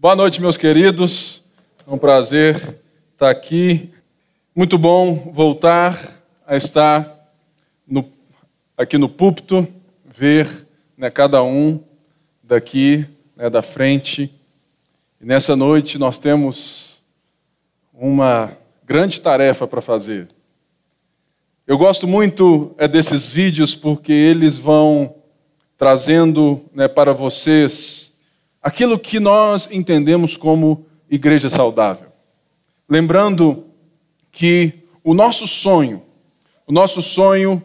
Boa noite, meus queridos. É um prazer estar aqui. Muito bom voltar a estar no, aqui no púlpito, ver né, cada um daqui, né, da frente. E nessa noite nós temos uma grande tarefa para fazer. Eu gosto muito é desses vídeos porque eles vão trazendo né, para vocês aquilo que nós entendemos como igreja saudável. Lembrando que o nosso sonho, o nosso sonho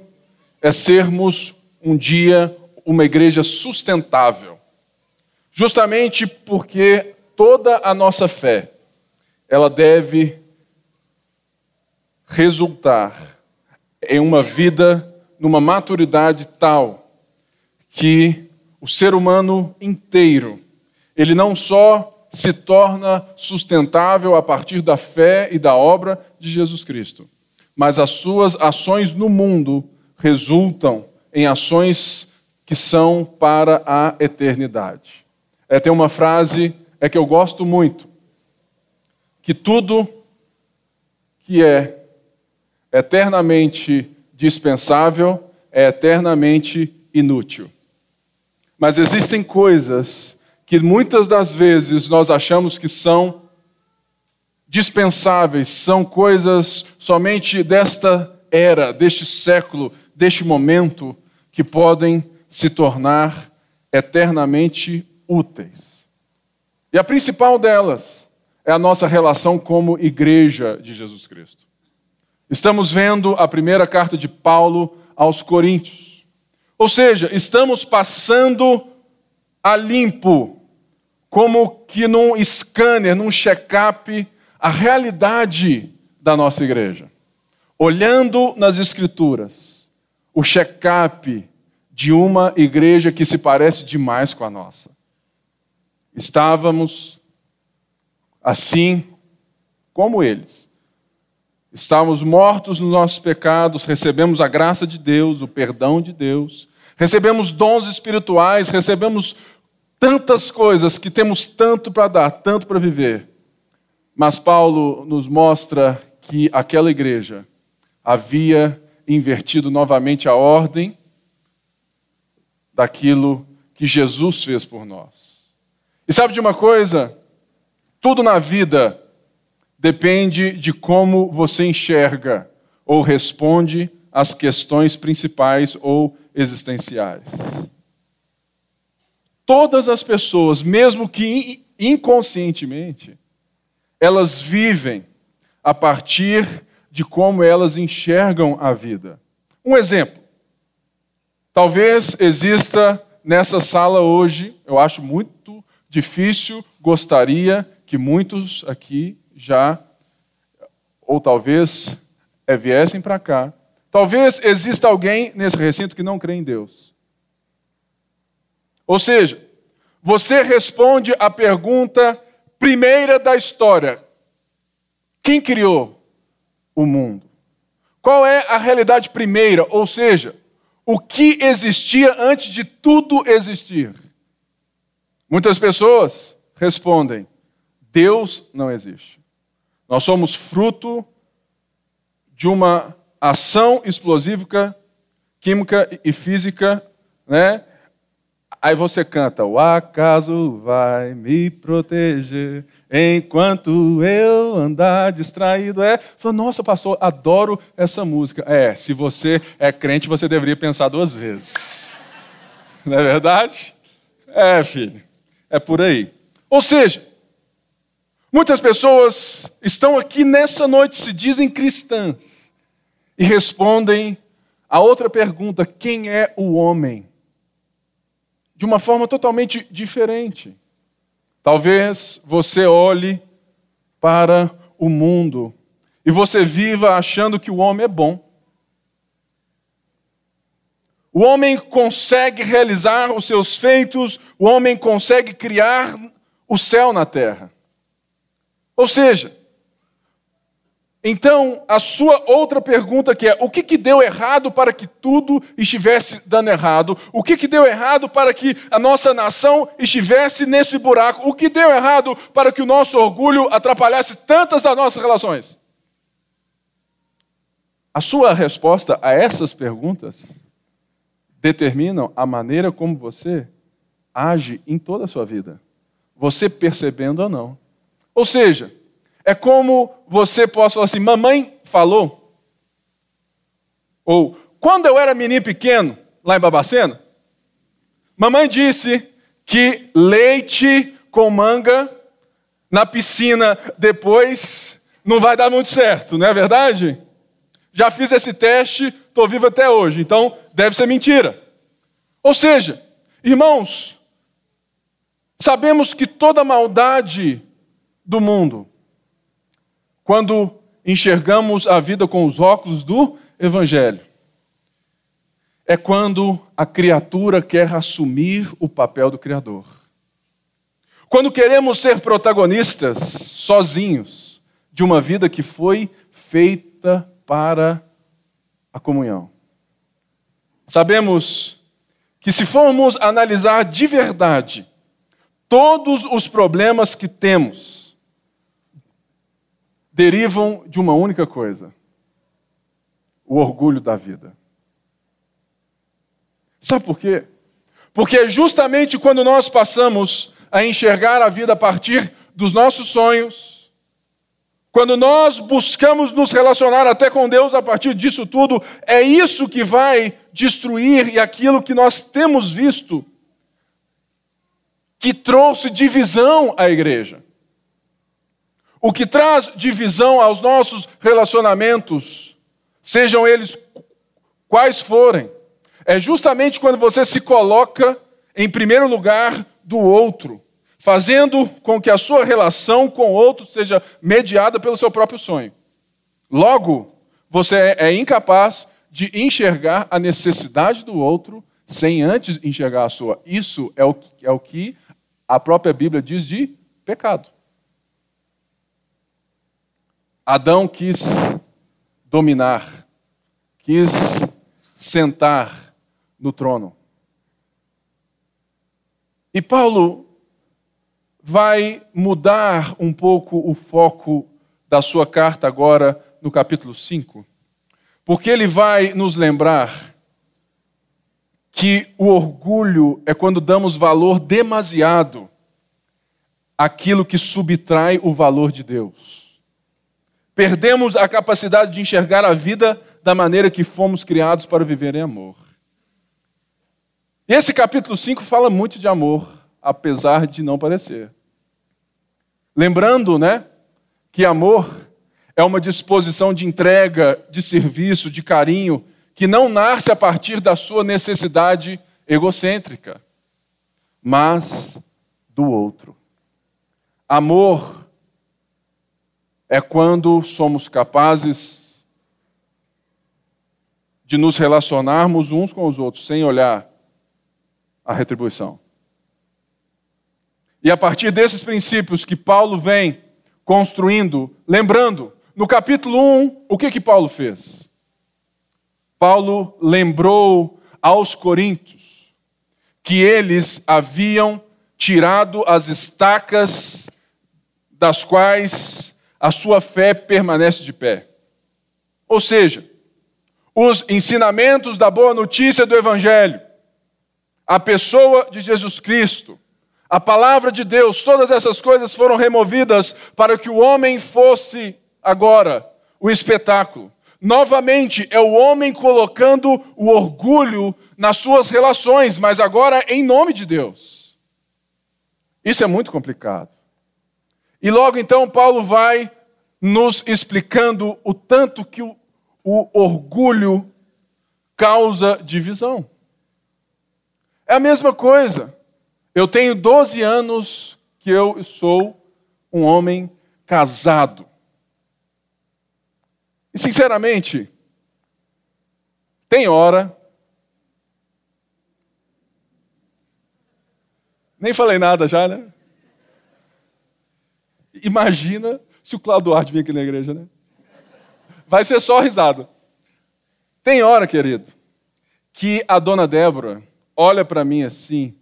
é sermos um dia uma igreja sustentável. Justamente porque toda a nossa fé, ela deve resultar em uma vida numa maturidade tal que o ser humano inteiro ele não só se torna sustentável a partir da fé e da obra de Jesus Cristo, mas as suas ações no mundo resultam em ações que são para a eternidade. É, tem uma frase é que eu gosto muito, que tudo que é eternamente dispensável é eternamente inútil. Mas existem coisas que muitas das vezes nós achamos que são dispensáveis, são coisas somente desta era, deste século, deste momento, que podem se tornar eternamente úteis. E a principal delas é a nossa relação como igreja de Jesus Cristo. Estamos vendo a primeira carta de Paulo aos Coríntios. Ou seja, estamos passando a limpo, como que num scanner, num check-up, a realidade da nossa igreja. Olhando nas Escrituras, o check-up de uma igreja que se parece demais com a nossa. Estávamos assim como eles. Estávamos mortos nos nossos pecados, recebemos a graça de Deus, o perdão de Deus, recebemos dons espirituais, recebemos tantas coisas, que temos tanto para dar, tanto para viver. Mas Paulo nos mostra que aquela igreja havia invertido novamente a ordem daquilo que Jesus fez por nós. E sabe de uma coisa? Tudo na vida depende de como você enxerga ou responde às questões principais ou existenciais. Todas as pessoas, mesmo que inconscientemente, elas vivem a partir de como elas enxergam a vida. Um exemplo. Talvez exista nessa sala hoje, eu acho muito difícil, gostaria que muitos aqui já, ou talvez é, viessem para cá. Talvez exista alguém nesse recinto que não crê em Deus. Ou seja, você responde a pergunta primeira da história: quem criou o mundo? Qual é a realidade primeira? Ou seja, o que existia antes de tudo existir? Muitas pessoas respondem: Deus não existe. Nós somos fruto de uma ação explosiva, química e física, né? Aí você canta, o acaso vai me proteger enquanto eu andar distraído. É, fala, nossa, pastor, adoro essa música. É, se você é crente, você deveria pensar duas vezes. Não é verdade? É, filho, é por aí. Ou seja, muitas pessoas estão aqui nessa noite, se dizem cristãs, e respondem a outra pergunta: quem é o homem? De uma forma totalmente diferente. Talvez você olhe para o mundo e você viva achando que o homem é bom. O homem consegue realizar os seus feitos, o homem consegue criar o céu na terra. Ou seja, Então, a sua outra pergunta que é: o que, que deu errado para que tudo estivesse dando errado? O que, que deu errado para que a nossa nação estivesse nesse buraco? O que deu errado para que o nosso orgulho atrapalhasse tantas das nossas relações? A sua resposta a essas perguntas determinam a maneira como você age em toda a sua vida, você percebendo ou não. Ou seja, é como você possa falar assim: mamãe falou. Ou, quando eu era menino pequeno, lá em Babacena, mamãe disse que leite com manga na piscina depois não vai dar muito certo, não é verdade? Já fiz esse teste, estou vivo até hoje, então deve ser mentira. Ou seja, irmãos, sabemos que toda maldade do mundo quando enxergamos a vida com os óculos do Evangelho. É quando a criatura quer assumir o papel do Criador. Quando queremos ser protagonistas sozinhos de uma vida que foi feita para a comunhão. Sabemos que se formos analisar de verdade todos os problemas que temos, derivam de uma única coisa: o orgulho da vida. Sabe por quê? Porque é justamente quando nós passamos a enxergar a vida a partir dos nossos sonhos, quando nós buscamos nos relacionar até com Deus a partir disso tudo, é isso que vai destruir e aquilo que nós temos visto que trouxe divisão à igreja. O que traz divisão aos nossos relacionamentos, sejam eles quais forem, é justamente quando você se coloca em primeiro lugar do outro, fazendo com que a sua relação com o outro seja mediada pelo seu próprio sonho. Logo, você é incapaz de enxergar a necessidade do outro sem antes enxergar a sua. Isso é o, é o que a própria Bíblia diz de pecado. Adão quis dominar, quis sentar no trono. E Paulo vai mudar um pouco o foco da sua carta agora no capítulo 5, porque ele vai nos lembrar que o orgulho é quando damos valor demasiado àquilo que subtrai o valor de Deus. Perdemos a capacidade de enxergar a vida da maneira que fomos criados para viver em amor. Esse capítulo 5 fala muito de amor, apesar de não parecer. Lembrando, né, que amor é uma disposição de entrega, de serviço, de carinho, que não nasce a partir da sua necessidade egocêntrica, mas do outro. Amor é quando somos capazes de nos relacionarmos uns com os outros sem olhar a retribuição. E a partir desses princípios que Paulo vem construindo, lembrando, no capítulo 1, o que que Paulo fez? Paulo lembrou aos coríntios que eles haviam tirado as estacas das quais a sua fé permanece de pé. Ou seja, os ensinamentos da boa notícia do Evangelho, a pessoa de Jesus Cristo, a palavra de Deus, todas essas coisas foram removidas para que o homem fosse agora o espetáculo. Novamente, é o homem colocando o orgulho nas suas relações, mas agora em nome de Deus. Isso é muito complicado. E logo então Paulo vai nos explicando o tanto que o, o orgulho causa divisão. É a mesma coisa. Eu tenho 12 anos que eu sou um homem casado. E sinceramente, tem hora. Nem falei nada já, né? Imagina se o Cláudio Duarte vir aqui na igreja, né? Vai ser só risada. Tem hora, querido, que a dona Débora olha para mim assim,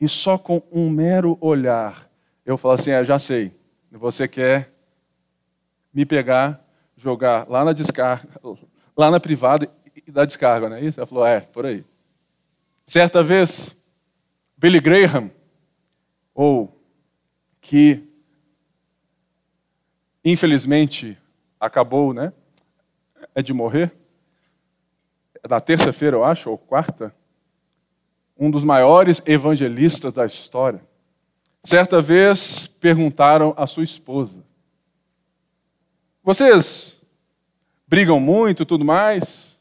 e só com um mero olhar, eu falo assim: é, já sei, você quer me pegar, jogar lá na descarga, lá na privada e dar descarga, não é isso? Ela falou: é, por aí. Certa vez, Billy Graham, ou que infelizmente acabou, né? É de morrer. É da terça-feira, eu acho, ou quarta. Um dos maiores evangelistas da história. Certa vez perguntaram à sua esposa: Vocês brigam muito e tudo mais?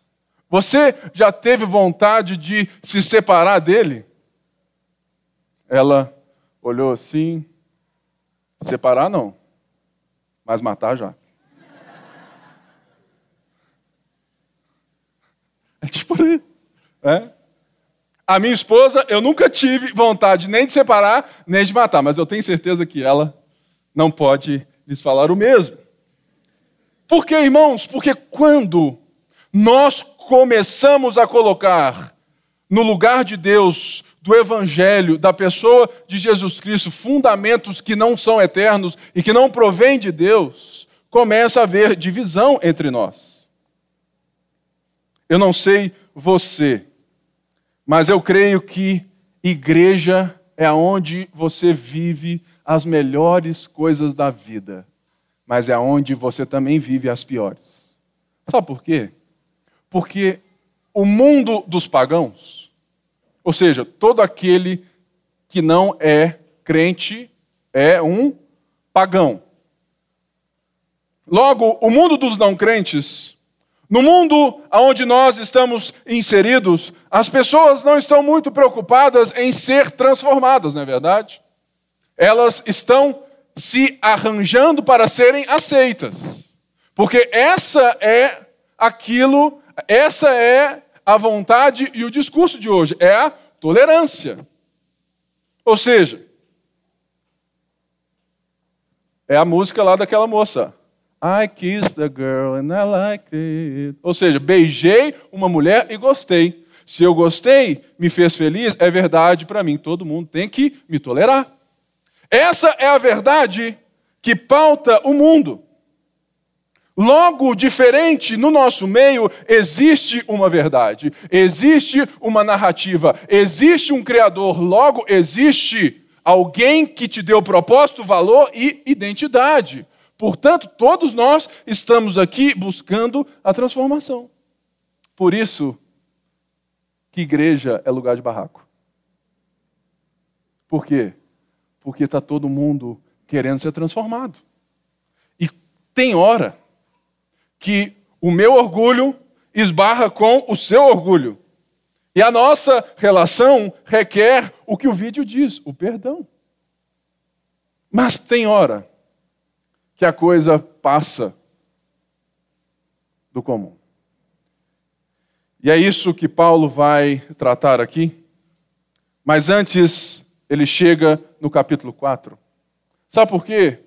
Você já teve vontade de se separar dele? Ela olhou assim: Separar não mas matar já. É tipo aí. É? A minha esposa, eu nunca tive vontade nem de separar, nem de matar, mas eu tenho certeza que ela não pode lhes falar o mesmo. Por que, irmãos? Porque quando nós começamos a colocar no lugar de Deus do Evangelho, da pessoa de Jesus Cristo, fundamentos que não são eternos e que não provêm de Deus, começa a haver divisão entre nós. Eu não sei você, mas eu creio que igreja é onde você vive as melhores coisas da vida, mas é onde você também vive as piores. Sabe por quê? Porque o mundo dos pagãos, ou seja, todo aquele que não é crente é um pagão. Logo, o mundo dos não crentes, no mundo onde nós estamos inseridos, as pessoas não estão muito preocupadas em ser transformadas, não é verdade? Elas estão se arranjando para serem aceitas. Porque essa é aquilo, essa é a vontade e o discurso de hoje é a tolerância. Ou seja, é a música lá daquela moça. I kissed a girl and I liked it. Ou seja, beijei uma mulher e gostei. Se eu gostei, me fez feliz, é verdade para mim. Todo mundo tem que me tolerar. Essa é a verdade que pauta o mundo. Logo, diferente no nosso meio, existe uma verdade, existe uma narrativa, existe um Criador, logo, existe alguém que te deu propósito, valor e identidade. Portanto, todos nós estamos aqui buscando a transformação. Por isso, que igreja é lugar de barraco. Por quê? Porque está todo mundo querendo ser transformado. E tem hora que o meu orgulho esbarra com o seu orgulho. E a nossa relação requer o que o vídeo diz, o perdão. Mas tem hora que a coisa passa do comum. E é isso que Paulo vai tratar aqui. Mas antes, ele chega no capítulo 4. Sabe por quê?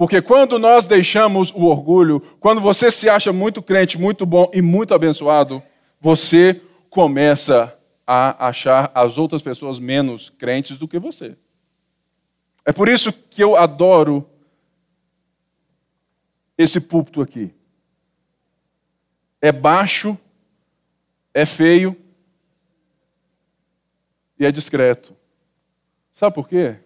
Porque quando nós deixamos o orgulho, quando você se acha muito crente, muito bom e muito abençoado, você começa a achar as outras pessoas menos crentes do que você. É por isso que eu adoro esse púlpito aqui. É baixo, é feio e é discreto. Sabe por quê?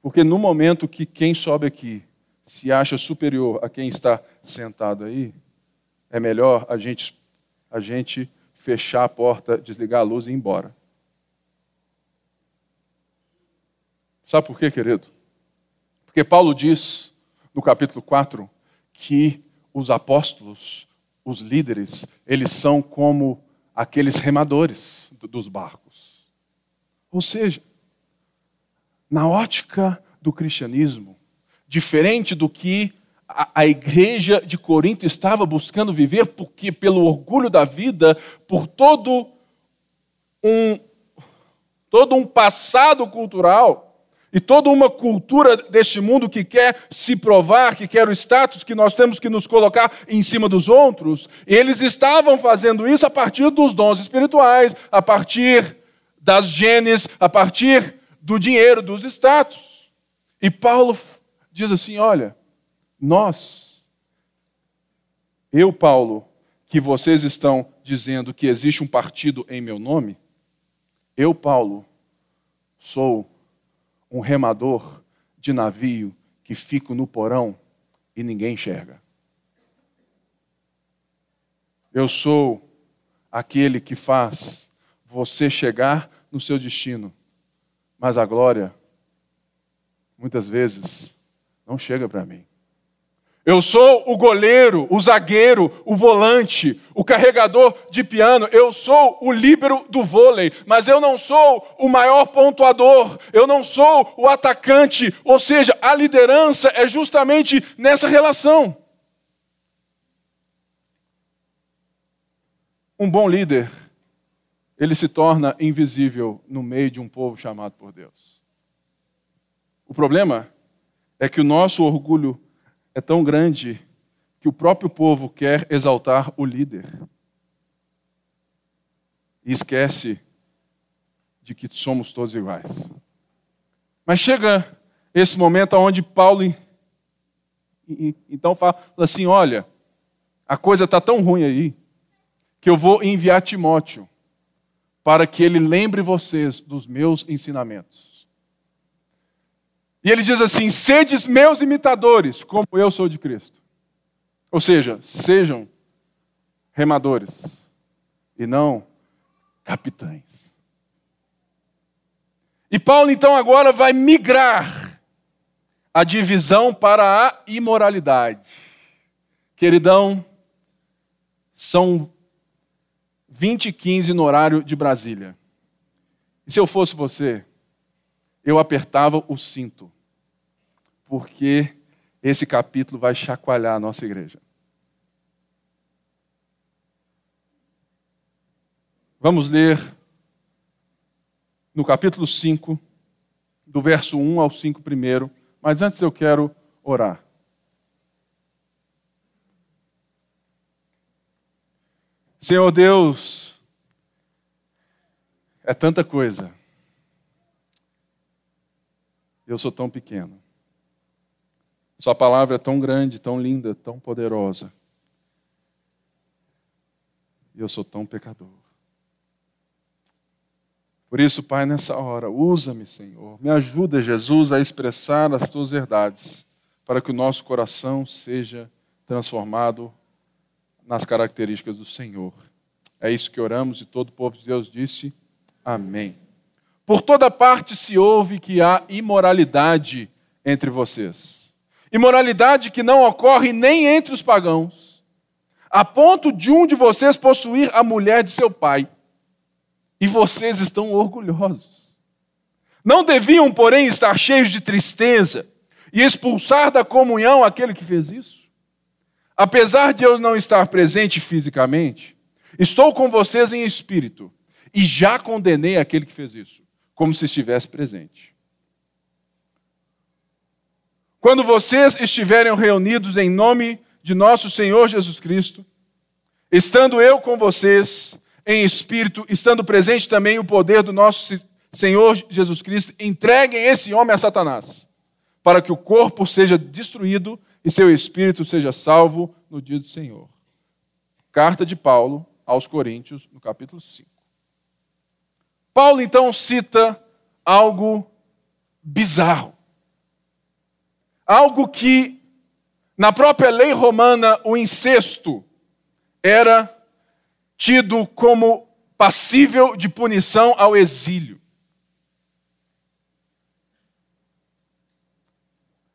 Porque no momento que quem sobe aqui se acha superior a quem está sentado aí, é melhor a gente, a gente fechar a porta, desligar a luz e ir embora. Sabe por quê, querido? Porque Paulo diz no capítulo 4 que os apóstolos, os líderes, eles são como aqueles remadores dos barcos. Ou seja, na ótica do cristianismo, diferente do que a, a igreja de Corinto estava buscando viver, porque pelo orgulho da vida, por todo um todo um passado cultural e toda uma cultura deste mundo que quer se provar, que quer o status que nós temos que nos colocar em cima dos outros, eles estavam fazendo isso a partir dos dons espirituais, a partir das genes, a partir do dinheiro, dos status. E Paulo diz assim: olha, nós, eu, Paulo, que vocês estão dizendo que existe um partido em meu nome, eu, Paulo, sou um remador de navio que fico no porão e ninguém enxerga. Eu sou aquele que faz você chegar no seu destino, mas a glória, muitas vezes, não chega para mim. Eu sou o goleiro, o zagueiro, o volante, o carregador de piano. Eu sou o líbero do vôlei, mas eu não sou o maior pontuador. Eu não sou o atacante. Ou seja, a liderança é justamente nessa relação. Um bom líder, ele se torna invisível no meio de um povo chamado por Deus. O problema é que o nosso orgulho é tão grande que o próprio povo quer exaltar o líder. E esquece de que somos todos iguais. Mas chega esse momento onde Paulo então fala assim: olha, a coisa está tão ruim aí que eu vou enviar Timóteo para que ele lembre vocês dos meus ensinamentos. E ele diz assim: sedes meus imitadores, como eu sou de Cristo. Ou seja, sejam remadores e não capitães. E Paulo então agora vai migrar a divisão para a imoralidade. Queridão, são 20 e 15 no horário de Brasília. E se eu fosse você, eu apertava o cinto porque esse capítulo vai chacoalhar a nossa igreja. Vamos ler no capítulo 5, do verso 1 ao 5 primeiro, mas antes eu quero orar. Senhor Deus, é tanta coisa. Eu sou tão pequeno. Sua palavra é tão grande, tão linda, tão poderosa. E eu sou tão pecador. Por isso, Pai, nessa hora, usa-me, Senhor. Me ajuda, Jesus, a expressar as tuas verdades, para que o nosso coração seja transformado nas características do Senhor. É isso que oramos e todo o povo de Deus disse: Amém. Por toda parte se ouve que há imoralidade entre vocês imoralidade que não ocorre nem entre os pagãos, a ponto de um de vocês possuir a mulher de seu pai. E vocês estão orgulhosos. Não deviam, porém, estar cheios de tristeza e expulsar da comunhão aquele que fez isso? Apesar de eu não estar presente fisicamente, estou com vocês em espírito e já condenei aquele que fez isso, como se estivesse presente. Quando vocês estiverem reunidos em nome de nosso Senhor Jesus Cristo, estando eu com vocês em espírito, estando presente também o poder do nosso Senhor Jesus Cristo, entreguem esse homem a Satanás, para que o corpo seja destruído e seu espírito seja salvo no dia do Senhor. Carta de Paulo aos Coríntios, no capítulo 5. Paulo então cita algo bizarro. Algo que, na própria lei romana, o incesto era tido como passível de punição ao exílio.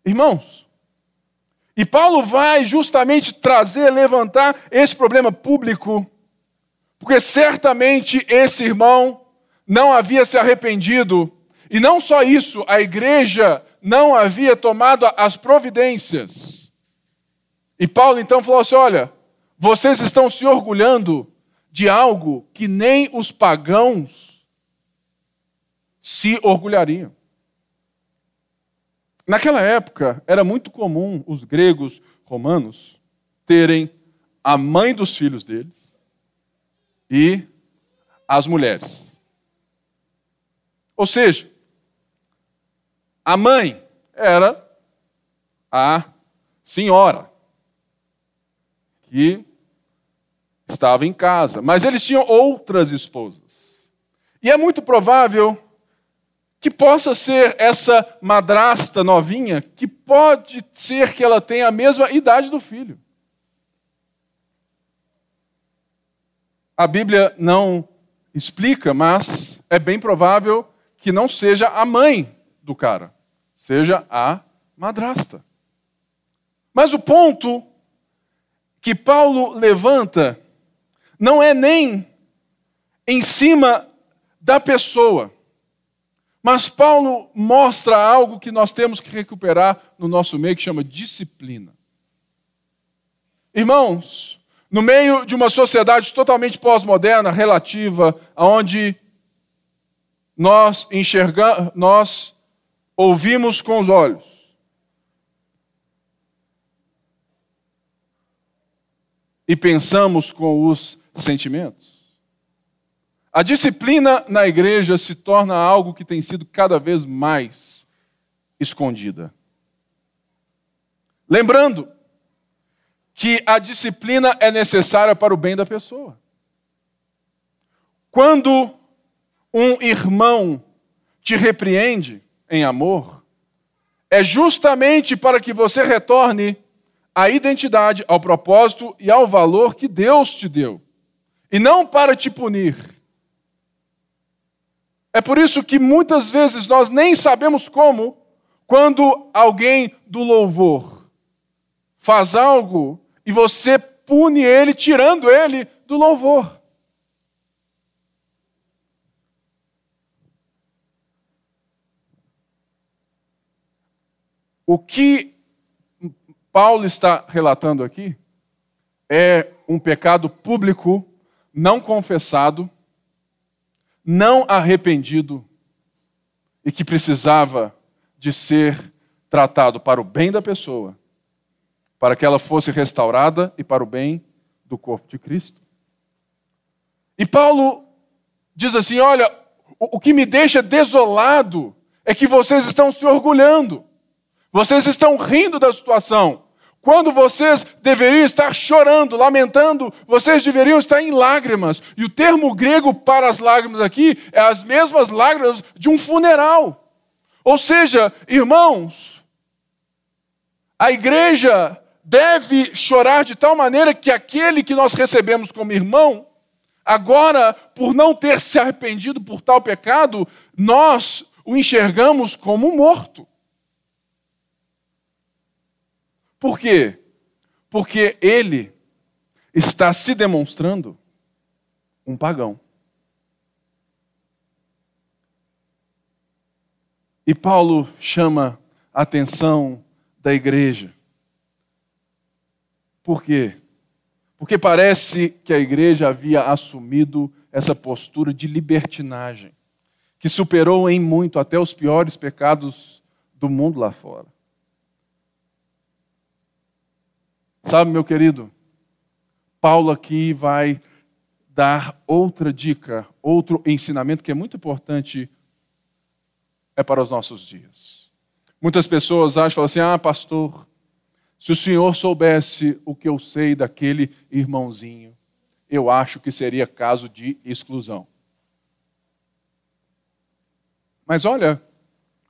Irmãos, e Paulo vai justamente trazer, levantar esse problema público, porque certamente esse irmão não havia se arrependido e não só isso, a igreja não havia tomado as providências. E Paulo então falou assim: olha, vocês estão se orgulhando de algo que nem os pagãos se orgulhariam. Naquela época, era muito comum os gregos romanos terem a mãe dos filhos deles e as mulheres. Ou seja, a mãe era a senhora que estava em casa, mas eles tinham outras esposas. E é muito provável que possa ser essa madrasta novinha, que pode ser que ela tenha a mesma idade do filho. A Bíblia não explica, mas é bem provável que não seja a mãe do cara, seja a madrasta. Mas o ponto que Paulo levanta não é nem em cima da pessoa, mas Paulo mostra algo que nós temos que recuperar no nosso meio, que chama disciplina. Irmãos, no meio de uma sociedade totalmente pós-moderna, relativa, onde nós enxergamos, nós ouvimos com os olhos, e pensamos com os sentimentos. A disciplina na igreja se torna algo que tem sido cada vez mais escondida. Lembrando que a disciplina é necessária para o bem da pessoa. Quando um irmão te repreende em amor, é justamente para que você retorne à identidade, ao propósito e ao valor que Deus te deu, e não para te punir. É por isso que muitas vezes nós nem sabemos como, quando alguém do louvor faz algo e você pune ele, tirando ele do louvor. O que Paulo está relatando aqui é um pecado público, não confessado, não arrependido e que precisava de ser tratado para o bem da pessoa, para que ela fosse restaurada e para o bem do corpo de Cristo. E Paulo diz assim: Olha, o, que me deixa desolado é que vocês estão se orgulhando. Vocês estão rindo da situação. Quando vocês deveriam estar chorando, lamentando, vocês deveriam estar em lágrimas. E o termo grego para as lágrimas aqui é as mesmas lágrimas de um funeral. Ou seja, irmãos, a igreja deve chorar de tal maneira que aquele que nós recebemos como irmão, agora, por não ter se arrependido por tal pecado, nós o enxergamos como morto. Por quê? Porque ele está se demonstrando um pagão. E Paulo chama a atenção da igreja. Por quê? Porque parece que a igreja havia assumido essa postura de libertinagem, que superou em muito até os piores pecados do mundo lá fora. Sabe, meu querido, Paulo aqui vai dar outra dica, outro ensinamento que é muito importante é para os nossos dias. Muitas pessoas acham, assim: "Ah, pastor, se o senhor soubesse o que eu sei daquele irmãozinho, eu acho que seria caso de exclusão." Mas olha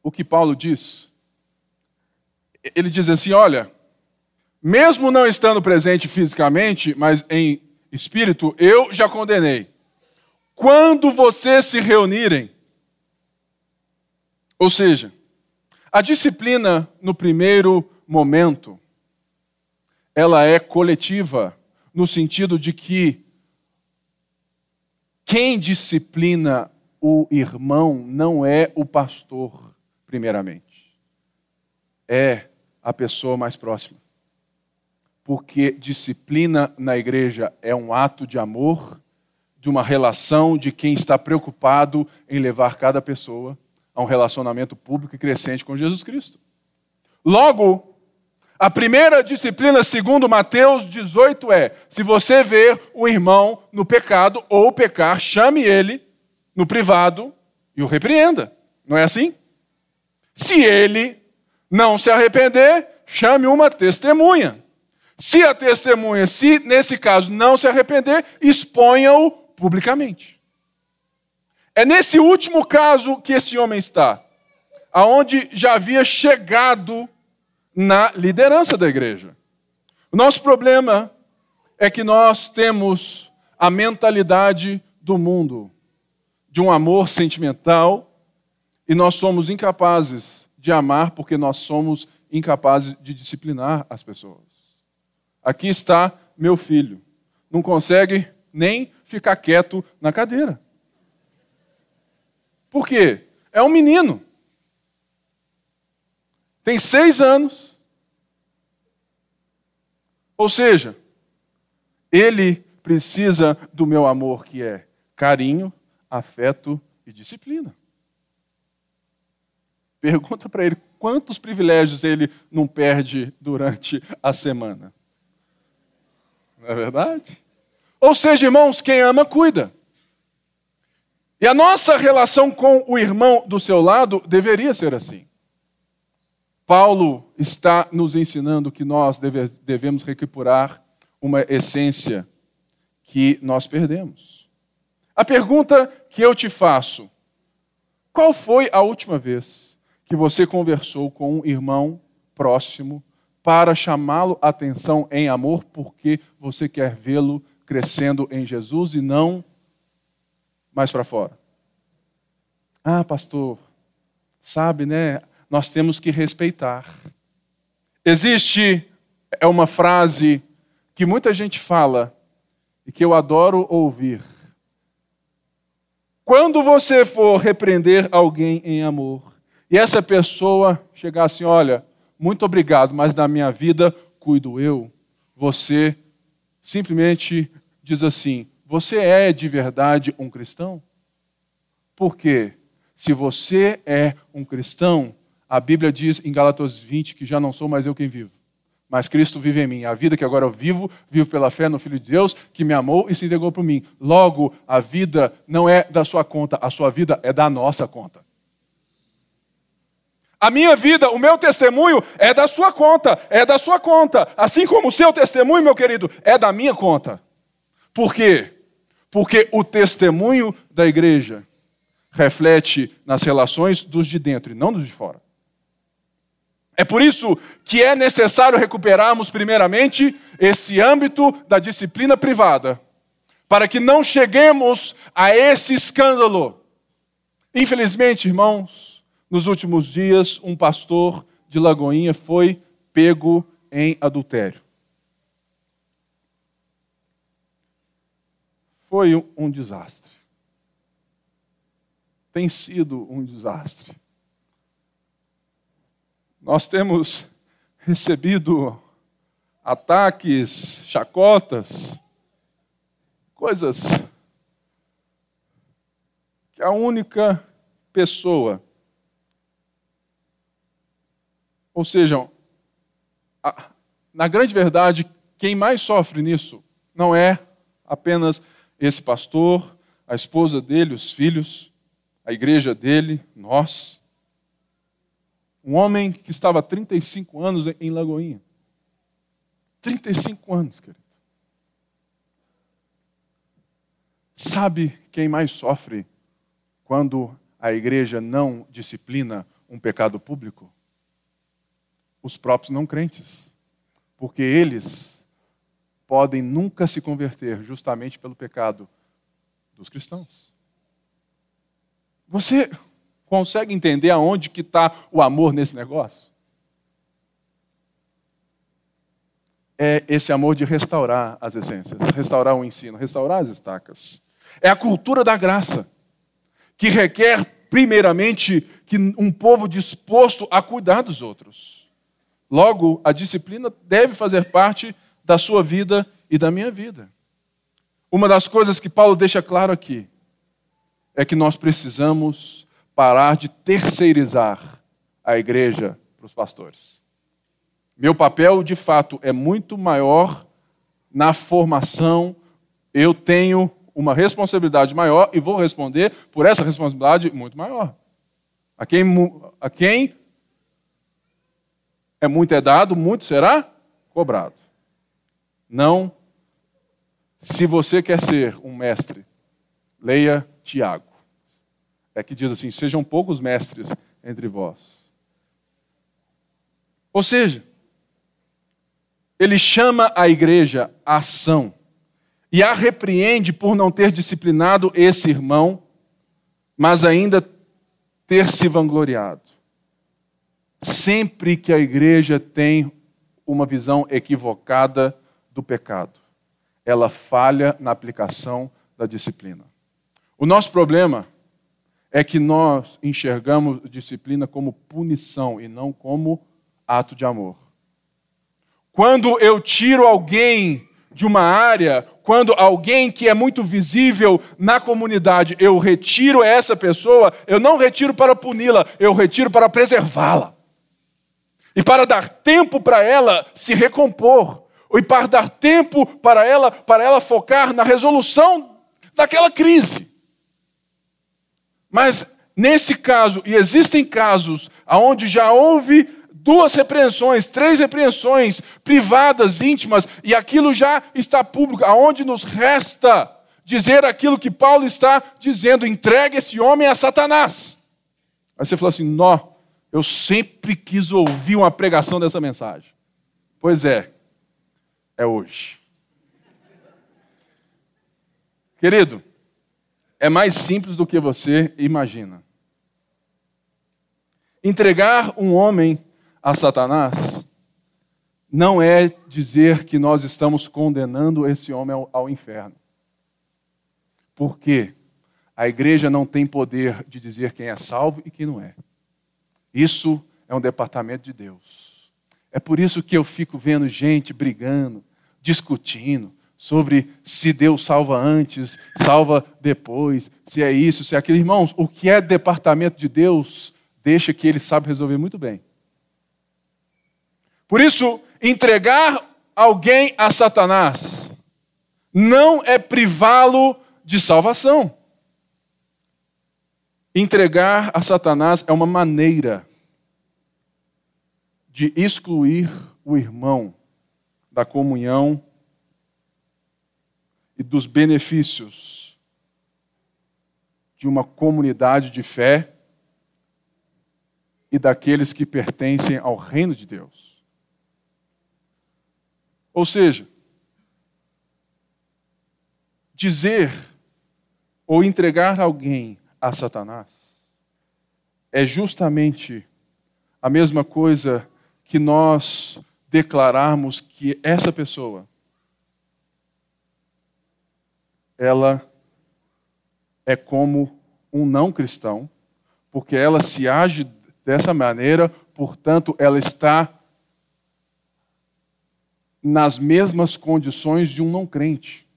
o que Paulo diz. Ele diz assim: "Olha, mesmo não estando presente fisicamente, mas em espírito, eu já condenei. Quando vocês se reunirem, ou seja, a disciplina no primeiro momento, ela é coletiva, no sentido de que quem disciplina o irmão não é o pastor, primeiramente, é a pessoa mais próxima porque disciplina na igreja é um ato de amor, de uma relação de quem está preocupado em levar cada pessoa a um relacionamento público e crescente com Jesus Cristo. Logo, a primeira disciplina, segundo Mateus 18, é: se você ver o irmão no pecado ou pecar, chame ele no privado e o repreenda. Não é assim? Se ele não se arrepender, chame uma testemunha. Se a testemunha, se nesse caso não se arrepender, exponha-o publicamente. É nesse último caso que esse homem está, aonde já havia chegado na liderança da igreja. O nosso problema é que nós temos a mentalidade do mundo, de um amor sentimental, e nós somos incapazes de amar porque nós somos incapazes de disciplinar as pessoas. Aqui está meu filho, não consegue nem ficar quieto na cadeira. Por quê? É um menino. Tem seis anos. Ou seja, ele precisa do meu amor, que é carinho, afeto e disciplina. Pergunta para ele quantos privilégios ele não perde durante a semana. É verdade? Ou seja, irmãos, quem ama, cuida. E a nossa relação com o irmão do seu lado deveria ser assim. Paulo está nos ensinando que nós deve, devemos recuperar uma essência que nós perdemos. A pergunta que eu te faço: qual foi a última vez que você conversou com um irmão próximo para chamá-lo a atenção em amor porque você quer vê-lo crescendo em Jesus e não mais para fora? Ah, pastor, sabe, né? nós temos que respeitar. Existe é uma frase que muita gente fala e que eu adoro ouvir. Quando você for repreender alguém em amor e essa pessoa chegar assim, olha, muito obrigado, mas da minha vida cuido eu, você simplesmente diz assim: você é de verdade um cristão? Por quê? Se você é um cristão, a Bíblia diz em Galatas 20 que já não sou mais eu quem vivo, mas Cristo vive em mim. A vida que agora eu vivo, vivo pela fé no Filho de Deus, que me amou e se entregou por mim. Logo, a vida não é da sua conta, a sua vida é da nossa conta. A minha vida, o meu testemunho é da sua conta, é da sua conta. Assim como o seu testemunho, meu querido, é da minha conta. Por quê? Porque o testemunho da igreja reflete nas relações dos de dentro e não dos de fora. É por isso que é necessário recuperarmos, primeiramente, esse âmbito da disciplina privada, para que não cheguemos a esse escândalo. Infelizmente, irmãos, nos últimos dias, um pastor de Lagoinha foi pego em adultério. Foi um desastre. Tem sido um desastre. Nós temos recebido ataques, chacotas, coisas que a única pessoa, ou seja, a, na grande verdade, quem mais sofre nisso não é apenas esse pastor, a esposa dele, os filhos, a igreja dele, nós. Um homem que estava há 35 anos em Lagoinha. 35 anos, querido. Sabe quem mais sofre quando a igreja não disciplina um pecado público? Os próprios não crentes. Porque eles podem nunca se converter justamente pelo pecado dos cristãos. Você Consegue entender aonde que está o amor nesse negócio? É esse amor de restaurar as essências, restaurar o ensino, restaurar as estacas. É a cultura da graça, que requer, primeiramente, que um povo disposto a cuidar dos outros. Logo, a disciplina deve fazer parte da sua vida e da minha vida. Uma das coisas que Paulo deixa claro aqui é que nós precisamos parar de terceirizar a igreja para os pastores. Meu papel, de fato, é muito maior na formação. Eu tenho uma responsabilidade maior e vou responder por essa responsabilidade muito maior. A quem, a quem é muito é dado, muito será cobrado. Não. Se você quer ser um mestre, leia Tiago. É que diz assim: sejam poucos mestres entre vós. Ou seja, ele chama a igreja à ação e a repreende por não ter disciplinado esse irmão, mas ainda ter se vangloriado. Sempre que a igreja tem uma visão equivocada do pecado, ela falha na aplicação da disciplina. O nosso problema é que nós enxergamos disciplina como punição e não como ato de amor. Quando eu tiro alguém de uma área, quando alguém que é muito visível na comunidade, eu retiro essa pessoa, eu não retiro para puni-la, eu retiro para preservá-la. E para dar tempo para ela se recompor, e para dar tempo para ela, para ela focar na resolução daquela crise. Mas nesse caso, e existem casos onde já houve duas repreensões, três repreensões privadas, íntimas, e aquilo já está público, aonde nos resta dizer aquilo que Paulo está dizendo: entregue esse homem a Satanás. Aí você falou assim: nó, eu sempre quis ouvir uma pregação dessa mensagem. Pois é, é hoje. Querido, é mais simples do que você imagina. Entregar um homem a Satanás não é dizer que nós estamos condenando esse homem ao, ao inferno. Porque a igreja não tem poder de dizer quem é salvo e quem não é. Isso é um departamento de Deus. É por isso que eu fico vendo gente brigando, discutindo sobre se Deus salva antes, salva depois, se é isso, se é aquilo. Irmãos, o que é departamento de Deus, deixa que ele sabe resolver muito bem. Por isso, entregar alguém a Satanás não é privá-lo de salvação. Entregar a Satanás é uma maneira de excluir o irmão da comunhão e dos benefícios de uma comunidade de fé e daqueles que pertencem ao reino de Deus. Ou seja, dizer ou entregar alguém a Satanás é justamente a mesma coisa que nós declararmos que essa pessoa ela é como um não cristão, porque ela se age dessa maneira, portanto, ela está nas mesmas condições de um não crente.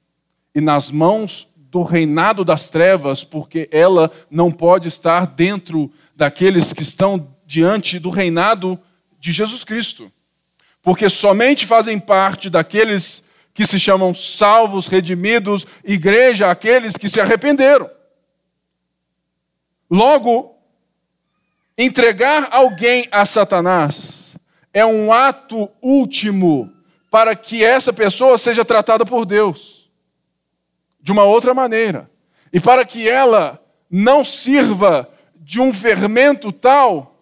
E nas mãos do reinado das trevas, porque ela não pode estar dentro daqueles que estão diante do reinado de Jesus Cristo. Porque somente fazem parte daqueles que se chamam salvos, redimidos, igreja, aqueles que se arrependeram. Logo, entregar alguém a Satanás é um ato último para que essa pessoa seja tratada por Deus de uma outra maneira. E para que ela não sirva de um fermento tal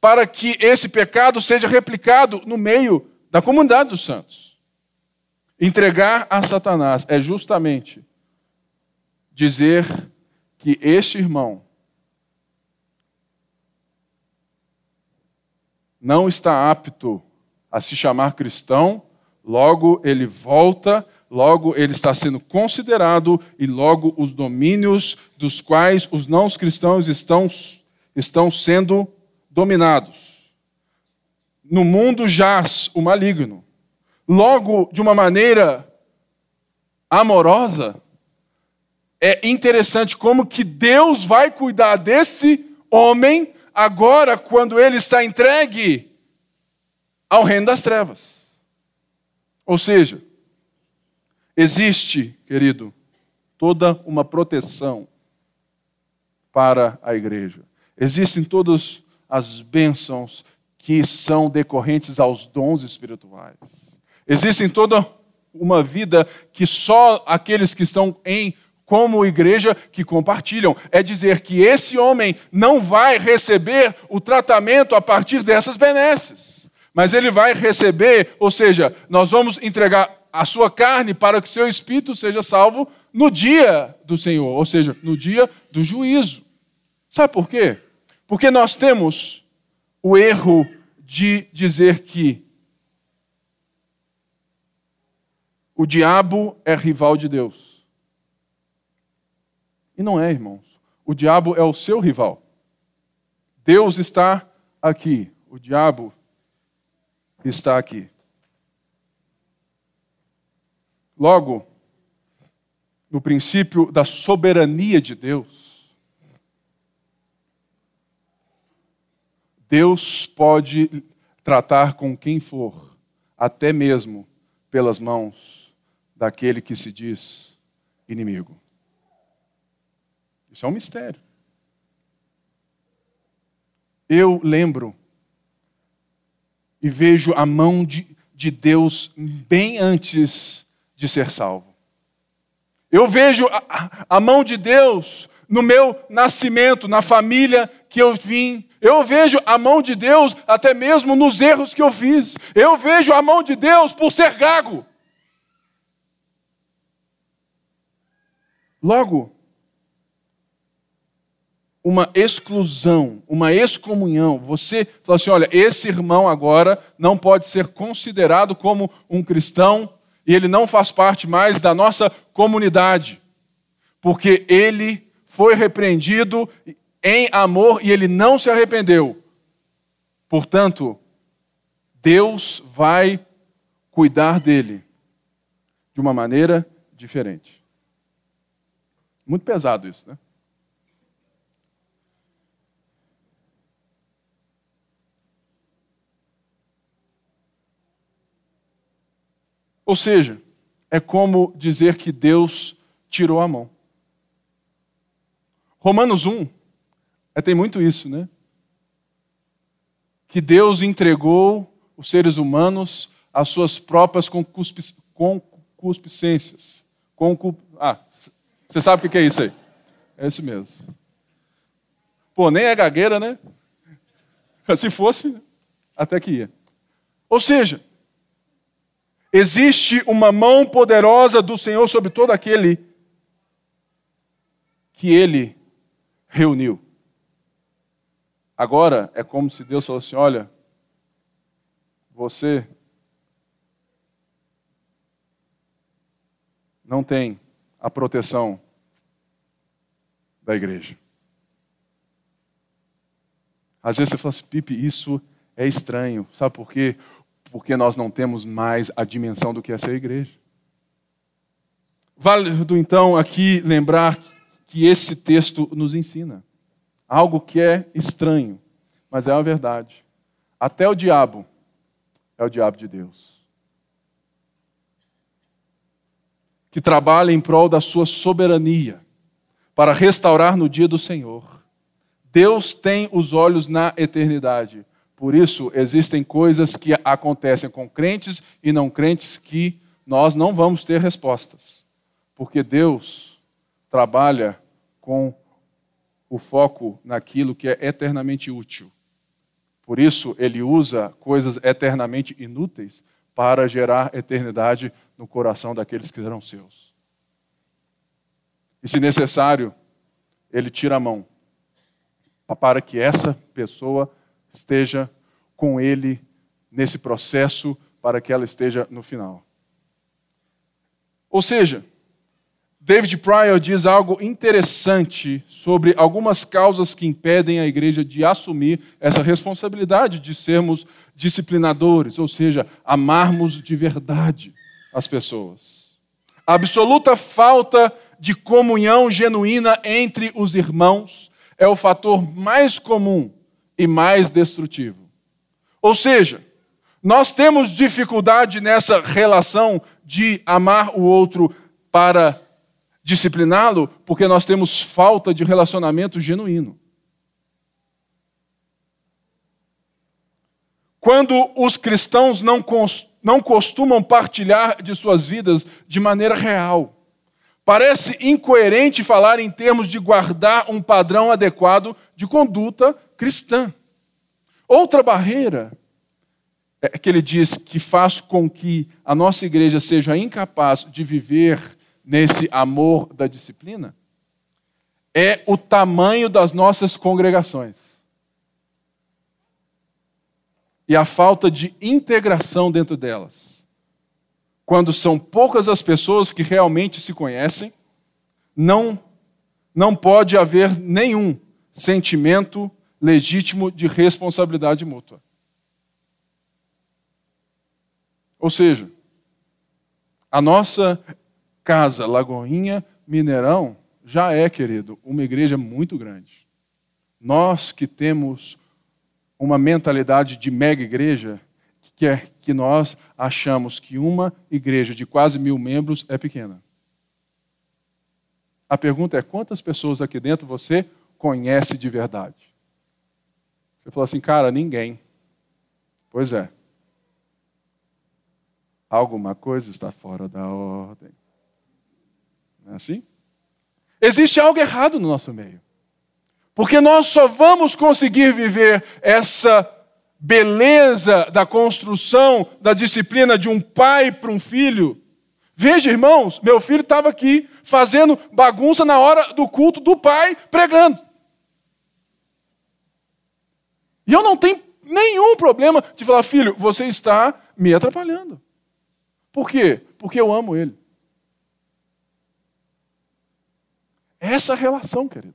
para que esse pecado seja replicado no meio da comunidade dos santos. Entregar a Satanás é justamente dizer que este irmão não está apto a se chamar cristão logo ele volta, logo ele está sendo considerado e logo os domínios dos quais os não cristãos estão, estão sendo dominados. No mundo jaz o maligno. Logo, de uma maneira amorosa, é interessante como que Deus vai cuidar desse homem agora quando ele está entregue ao reino das trevas. Ou seja, existe, querido, toda uma proteção para a igreja. Existem todas as bênçãos que são decorrentes aos dons espirituais. Existem toda uma vida que só aqueles que estão em como igreja que compartilham. É dizer que esse homem não vai receber o tratamento a partir dessas benesses, mas ele vai receber, ou seja, nós vamos entregar a sua carne para que seu espírito seja salvo no dia do Senhor, ou seja, no dia do juízo. Sabe por quê? Porque nós temos o erro de dizer que o diabo é rival de Deus. E não é, irmãos. O diabo é o seu rival. Deus está aqui, o diabo está aqui. Logo, no princípio da soberania de Deus, Deus pode tratar com quem for, até mesmo pelas mãos daquele que se diz inimigo. Isso é um mistério. Eu lembro e vejo a mão de, de Deus bem antes de ser salvo. Eu vejo a, a mão de Deus no meu nascimento, na família que eu vim. Eu vejo a mão de Deus até mesmo nos erros que eu fiz. Eu vejo a mão de Deus por ser gago. Logo, uma exclusão, uma excomunhão. Você fala assim: olha, esse irmão agora não pode ser considerado como um cristão e ele não faz parte mais da nossa comunidade, porque ele foi repreendido em amor e ele não se arrependeu. Portanto, Deus vai cuidar dele de uma maneira diferente. Muito pesado isso, né? Ou seja, é como dizer que Deus tirou a mão. Romanos 1 é, tem muito isso, né? Que Deus entregou os seres humanos às suas próprias concupiscências. Concup... Ah, você sabe o que é isso aí? É isso mesmo. Pô, nem é gagueira, né? Se fosse, até que ia. Ou seja, existe uma mão poderosa do Senhor sobre todo aquele que ele reuniu. Agora é como se Deus falasse: olha, você não tem a proteção da igreja. Às vezes você fala assim, Pipe, isso é estranho. Sabe por quê? Porque nós não temos mais a dimensão do que é ser igreja. Válido então aqui lembrar que esse texto nos ensina algo que é estranho, mas é a verdade. Até o diabo é o diabo de Deus. que trabalha em prol da sua soberania, para restaurar no dia do Senhor. Deus tem os olhos na eternidade. Por isso, existem coisas que acontecem com crentes e não crentes que nós não vamos ter respostas. Porque Deus trabalha com o foco naquilo que é eternamente útil. Por isso, ele usa coisas eternamente inúteis para gerar eternidade no coração daqueles que serão seus. E se necessário, ele tira a mão para que essa pessoa esteja com ele nesse processo, para que ela esteja no final. Ou seja, David Pryor diz algo interessante sobre algumas causas que impedem a igreja de assumir essa responsabilidade de sermos disciplinadores, ou seja, amarmos de verdade as pessoas. A absoluta falta de comunhão genuína entre os irmãos é o fator mais comum e mais destrutivo. Ou seja, Nós temos dificuldade nessa relação de amar o outro para discipliná-lo, porque nós temos falta de relacionamento genuíno. Quando os cristãos não, não costumam partilhar de suas vidas de maneira real, parece incoerente falar em termos de guardar um padrão adequado de conduta cristã. Outra barreira é que ele diz que faz com que a nossa igreja seja incapaz de viver nesse amor da disciplina é o tamanho das nossas congregações. E a falta de integração dentro delas. Quando são poucas as pessoas que realmente se conhecem, não não pode haver nenhum sentimento legítimo de responsabilidade mútua. Ou seja, a nossa casa Lagoinha Mineirão já é, querido, uma igreja muito grande. Nós que temos uma mentalidade de mega igreja, que é que nós achamos que uma igreja de quase mil membros é pequena. A pergunta é: quantas pessoas aqui dentro você conhece de verdade? Você falou assim, cara, ninguém. Pois é alguma coisa está fora da ordem. Não é assim? Existe algo errado no nosso meio. Porque nós só vamos conseguir viver essa beleza da construção, da disciplina de um pai para um filho. Veja, irmãos, meu filho estava aqui fazendo bagunça na hora do culto do pai pregando. E eu não tenho nenhum problema de falar, filho, você está me atrapalhando. Por quê? Porque eu amo Ele. Essa é relação, querido.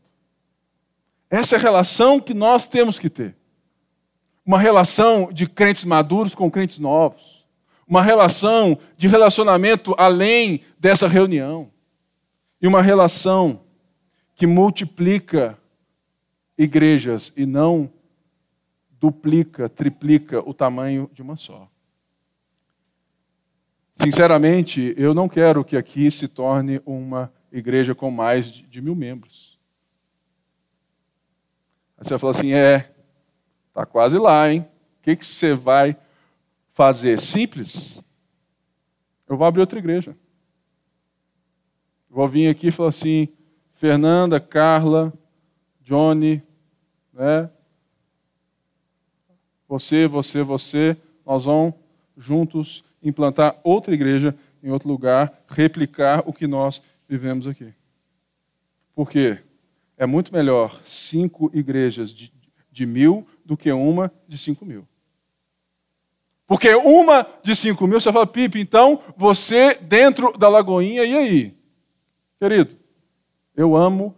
Essa é relação que nós temos que ter. Uma relação de crentes maduros com crentes novos. Uma relação de relacionamento além dessa reunião. E uma relação que multiplica igrejas e não duplica, triplica o tamanho de uma só. Sinceramente, eu não quero que aqui se torne uma igreja com mais de mil membros. Aí você vai falar assim: é, está quase lá, hein? O que, que você vai fazer? Simples. Eu vou abrir outra igreja. Vou vir aqui e falar assim: Fernanda, Carla, Johnny, né? Você, você, você, nós vamos juntos implantar outra igreja em outro lugar, replicar o que nós vivemos aqui. Por quê? É muito melhor cinco igrejas de, de mil do que uma de cinco mil. Porque uma de cinco mil, você fala, Pipe, então você dentro da Lagoinha, e aí? Querido, eu amo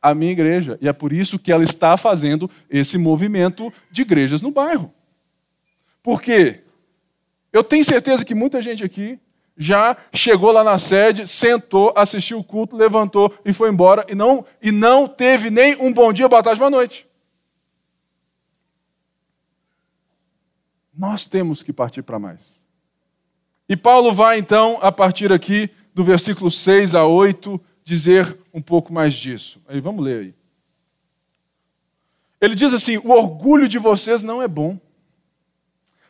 a minha igreja. E é por isso que ela está fazendo esse movimento de igrejas no bairro. Por quê? Eu tenho certeza que muita gente aqui já chegou lá na sede, sentou, assistiu o culto, levantou e foi embora e não, e não teve nem um bom dia, boa tarde, boa noite. Nós temos que partir para mais. E Paulo vai então, a partir aqui do versículo 6 a 8, dizer um pouco mais disso. Aí vamos ler aí. Ele diz assim: o orgulho de vocês não é bom.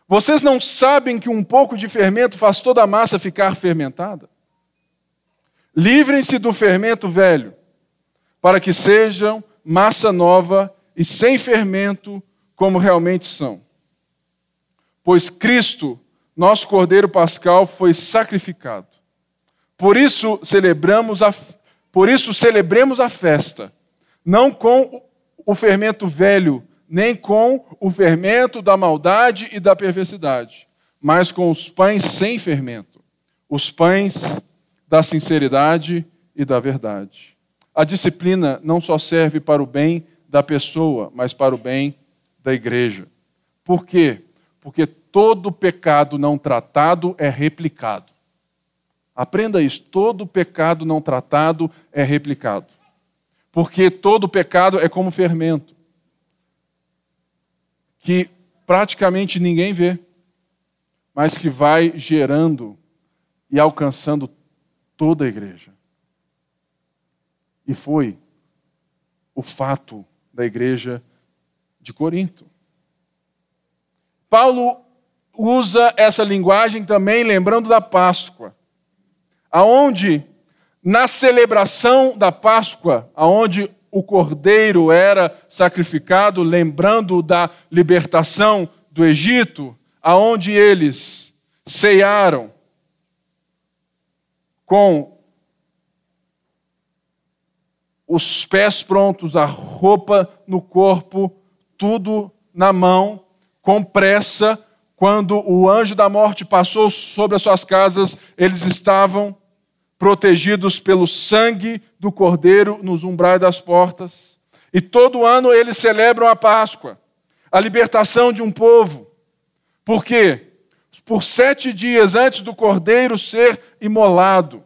Vocês não sabem que um pouco de fermento faz toda a massa ficar fermentada? Livrem-se do fermento velho, para que sejam massa nova e sem fermento, como realmente são. Pois Cristo, nosso Cordeiro Pascal, foi sacrificado. Por isso celebramos a, por isso celebremos a festa, não com o fermento velho, nem com o fermento da maldade e da perversidade, mas com os pães sem fermento, os pães da sinceridade e da verdade. A disciplina não só serve para o bem da pessoa, mas para o bem da igreja. Por quê? Porque todo pecado não tratado é replicado. Aprenda isso: todo pecado não tratado é replicado. Porque todo pecado é como fermento que praticamente ninguém vê. mas que vai gerando e alcançando toda a igreja. E foi o fato da igreja de Corinto. Paulo usa essa linguagem também lembrando da Páscoa, aonde na celebração da Páscoa, aonde o cordeiro era sacrificado, lembrando da libertação do Egito, aonde eles ceiaram com os pés prontos, a roupa no corpo, tudo na mão, com pressa. Quando o anjo da morte passou sobre as suas casas, eles estavam protegidos pelo sangue do cordeiro nos umbrais das portas. E todo ano eles celebram a Páscoa, a libertação de um povo. Por quê? Por sete dias antes do cordeiro ser imolado,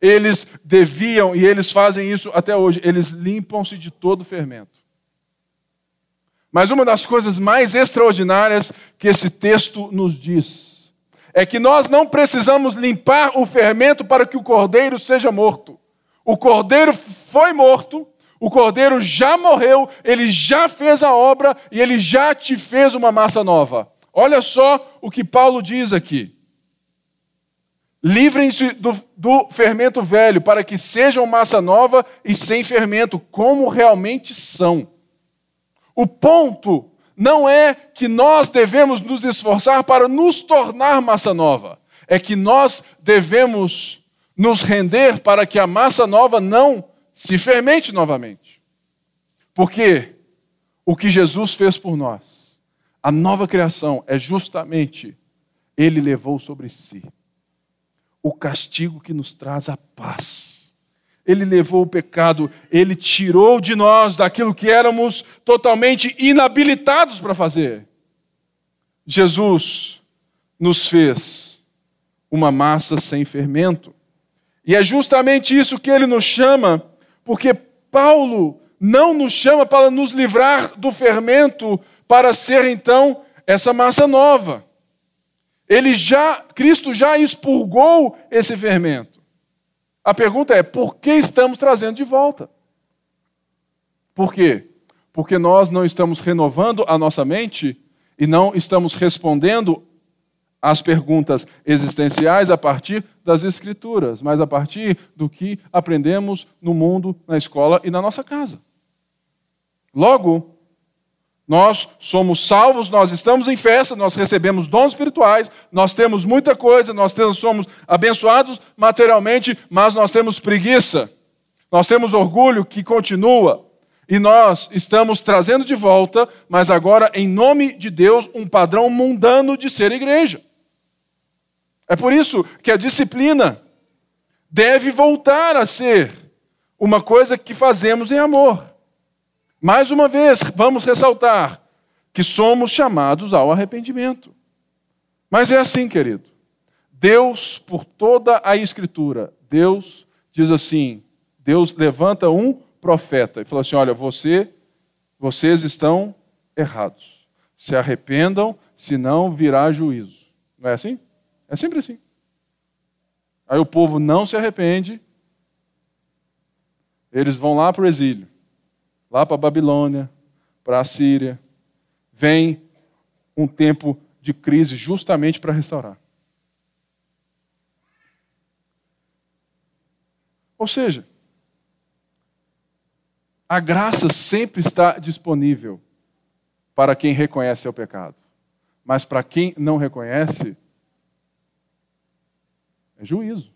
eles deviam, e eles fazem isso até hoje, eles limpam-se de todo fermento. Mas uma das coisas mais extraordinárias que esse texto nos diz é que nós não precisamos limpar o fermento para que o cordeiro seja morto. O cordeiro foi morto, o cordeiro já morreu, ele já fez a obra e ele já te fez uma massa nova. Olha só o que Paulo diz aqui. Livrem-se do, do, fermento velho, para que sejam massa nova e sem fermento, como realmente são. O ponto não é que nós devemos nos esforçar para nos tornar massa nova, é que nós devemos nos render para que a massa nova não se fermente novamente. Porque o que Jesus fez por nós, a nova criação, é justamente Ele levou sobre si o castigo que nos traz a paz. Ele levou o pecado, ele tirou de nós daquilo que éramos totalmente inabilitados para fazer. Jesus nos fez uma massa sem fermento. E é justamente isso que ele nos chama, porque Paulo não nos chama para nos livrar do fermento, para ser então essa massa nova. Ele já, Cristo já expurgou esse fermento. A pergunta é: por que estamos trazendo de volta? Por quê? Porque nós não estamos renovando a nossa mente e não estamos respondendo às perguntas existenciais a partir das Escrituras, mas a partir do que aprendemos no mundo, na escola e na nossa casa. Logo, nós somos salvos, nós estamos em festa, nós recebemos dons espirituais, nós temos muita coisa, nós temos, somos abençoados materialmente, mas nós temos preguiça, nós temos orgulho que continua, e nós estamos trazendo de volta, mas agora, em nome de Deus, um padrão mundano de ser igreja. É por isso que a disciplina deve voltar a ser uma coisa que fazemos em amor. Mais uma vez, vamos ressaltar que somos chamados ao arrependimento. Mas é assim, querido. Deus, por toda a Escritura, Deus diz assim: Deus levanta um profeta e fala assim: olha, você, vocês estão errados. Se arrependam, senão virá juízo. Não é assim? É sempre assim. Aí o povo não se arrepende, eles vão lá para o exílio lá para a Babilônia, para a Síria. Vem um tempo de crise justamente para restaurar. Ou seja, a graça sempre está disponível para quem reconhece o pecado. Mas para quem não reconhece, é juízo.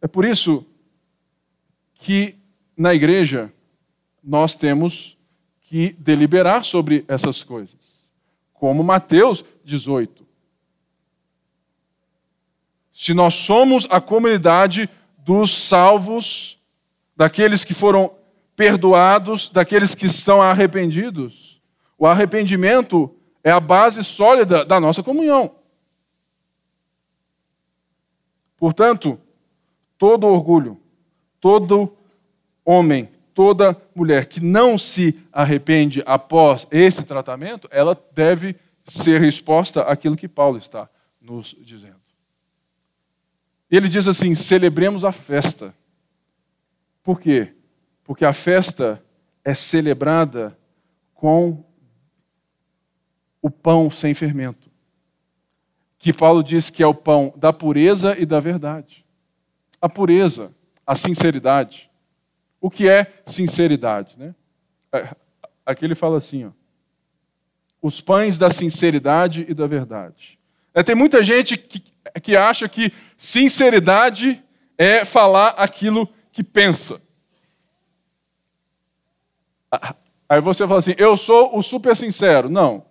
É por isso que na igreja, nós temos que deliberar sobre essas coisas. Como Mateus 18. Se nós somos a comunidade dos salvos, daqueles que foram perdoados, daqueles que estão arrependidos, o arrependimento é a base sólida da nossa comunhão. Portanto, todo orgulho, todo homem, toda mulher que não se arrepende após esse tratamento, ela deve ser resposta àquilo que Paulo está nos dizendo. Ele diz assim: celebremos a festa. Por quê? Porque a festa é celebrada com o pão sem fermento. Que Paulo diz que é o pão da pureza e da verdade. A pureza, a sinceridade. O que é sinceridade? Né? É, aqui ele fala assim: ó, os pães da sinceridade e da verdade. É, tem muita gente que, que acha que sinceridade é falar aquilo que pensa. Aí você fala assim: eu sou o super sincero. Não.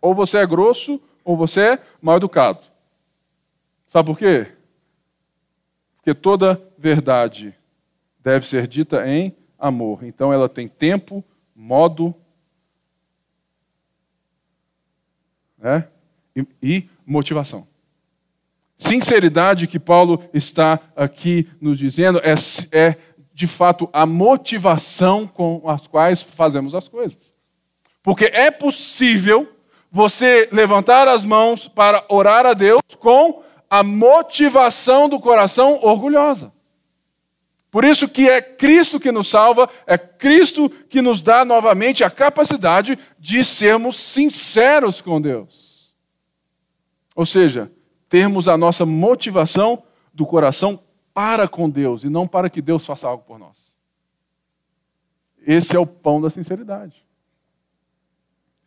Ou você é grosso, ou você é mal educado. Sabe por quê? Porque toda verdade deve ser dita em amor. Então ela tem tempo, modo né? e, motivação. Sinceridade que Paulo está aqui nos dizendo é, é de fato a motivação com as quais fazemos as coisas. Porque é possível você levantar as mãos para orar a Deus com a motivação do coração orgulhosa. Por isso que é Cristo que nos salva, é Cristo que nos dá novamente a capacidade de sermos sinceros com Deus. Ou seja, termos a nossa motivação do coração para com Deus e não para que Deus faça algo por nós. Esse é o pão da sinceridade.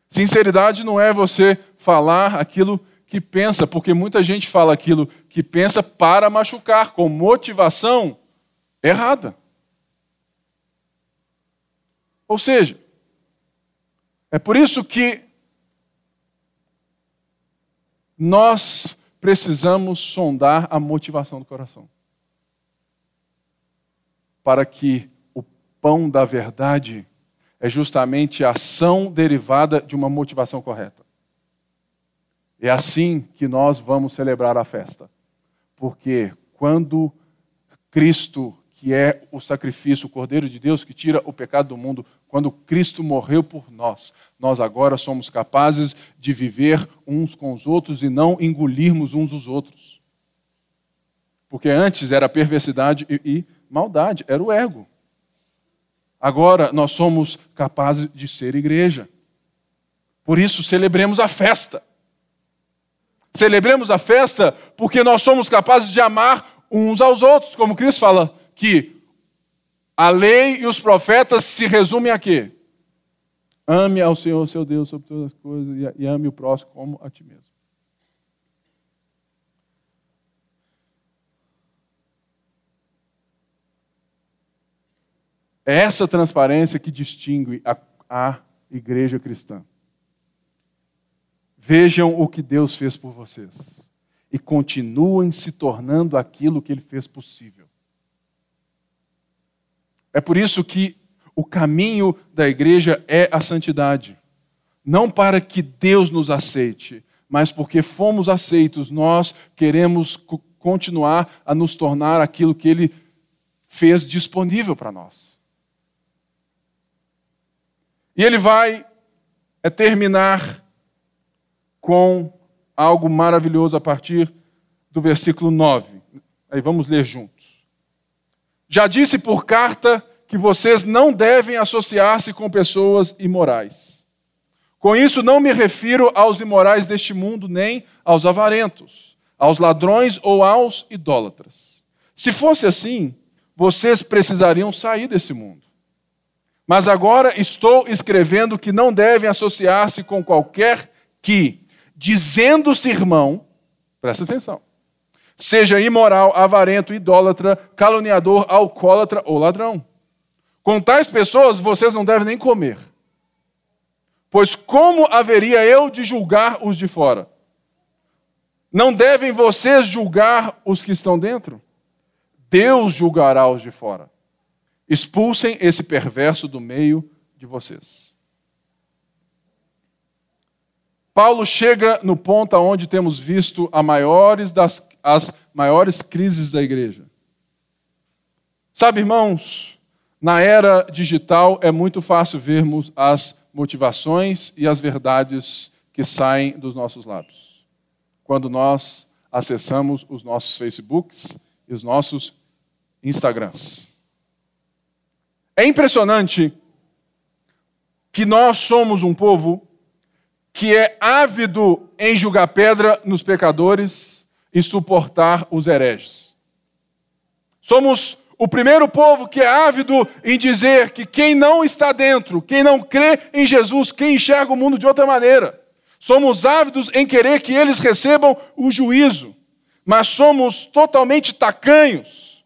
Sinceridade não é você falar aquilo que pensa, porque muita gente fala aquilo que pensa para machucar, com motivação errada. Ou seja, é por isso que nós precisamos sondar a motivação do coração. Para que o pão da verdade é justamente a ação derivada de uma motivação correta. É assim que nós vamos celebrar a festa. Porque quando Cristo que é o sacrifício, o Cordeiro de Deus que tira o pecado do mundo. Quando Cristo morreu por nós, nós agora somos capazes de viver uns com os outros e não engolirmos uns os outros. Porque antes era perversidade e, e maldade, era o ego. Agora nós somos capazes de ser igreja. Por isso, celebremos a festa. Celebremos a festa porque nós somos capazes de amar uns aos outros, como Cristo fala que a lei e os profetas se resumem a quê? Ame ao Senhor, seu Deus, sobre todas as coisas, e ame o próximo como a ti mesmo. É essa transparência que distingue a, a igreja cristã. Vejam o que Deus fez por vocês e continuem se tornando aquilo que Ele fez possível. É por isso que o caminho da igreja é a santidade. Não para que Deus nos aceite, mas porque fomos aceitos, nós queremos continuar a nos tornar aquilo que Ele fez disponível para nós. E ele vai é, terminar com algo maravilhoso a partir do versículo 9. Aí vamos ler juntos. Já disse por carta que vocês não devem associar-se com pessoas imorais. Com isso, não me refiro aos imorais deste mundo, nem aos avarentos, aos ladrões ou aos idólatras. Se fosse assim, vocês precisariam sair desse mundo. Mas agora estou escrevendo que não devem associar-se com qualquer que, dizendo-se irmão, presta atenção, seja imoral, avarento, idólatra, caluniador, alcoólatra ou ladrão. Com tais pessoas vocês não devem nem comer. Pois como haveria eu de julgar os de fora? Não devem vocês julgar os que estão dentro? Deus julgará os de fora. Expulsem esse perverso do meio de vocês. Paulo chega no ponto onde temos visto maiores das, as maiores crises da igreja. Sabe, irmãos, na era digital é muito fácil vermos as motivações e as verdades que saem dos nossos lábios. Quando nós acessamos os nossos Facebooks e os nossos Instagrams. É impressionante que nós somos um povo que é ávido em julgar pedra nos pecadores e suportar os hereges. Somos o primeiro povo que é ávido em dizer que quem não está dentro, quem não crê em Jesus, quem enxerga o mundo de outra maneira, somos ávidos em querer que eles recebam o juízo, mas somos totalmente tacanhos,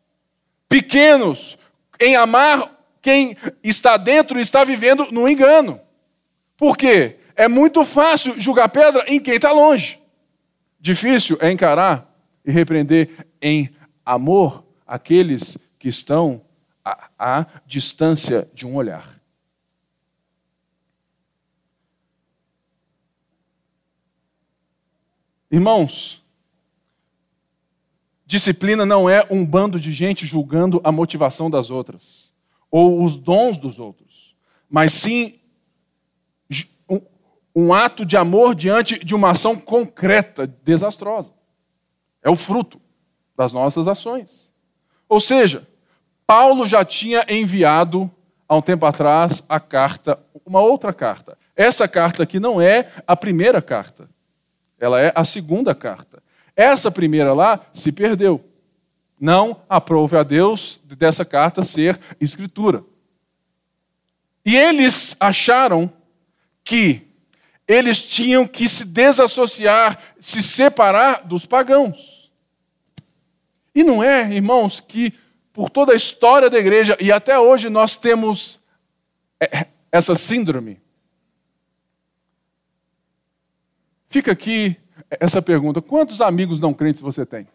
pequenos, em amar quem está dentro e está vivendo no engano. Por quê? É muito fácil julgar pedra em quem está longe. Difícil é encarar e repreender em amor aqueles que estão à, à distância de um olhar. Irmãos, disciplina não é um bando de gente julgando a motivação das outras ou os dons dos outros, mas sim um ato de amor diante de uma ação concreta, desastrosa. É o fruto das nossas ações. Ou seja, Paulo já tinha enviado há um tempo atrás a carta, uma outra carta. Essa carta aqui não é a primeira carta, ela é a segunda carta. Essa primeira lá se perdeu. Não aprove a Deus dessa carta ser escritura. E eles acharam que eles tinham que se desassociar, se separar dos pagãos. E não é, irmãos, que por toda a história da igreja, e até hoje nós temos é, essa síndrome. Fica aqui essa pergunta: quantos amigos não crentes você tem?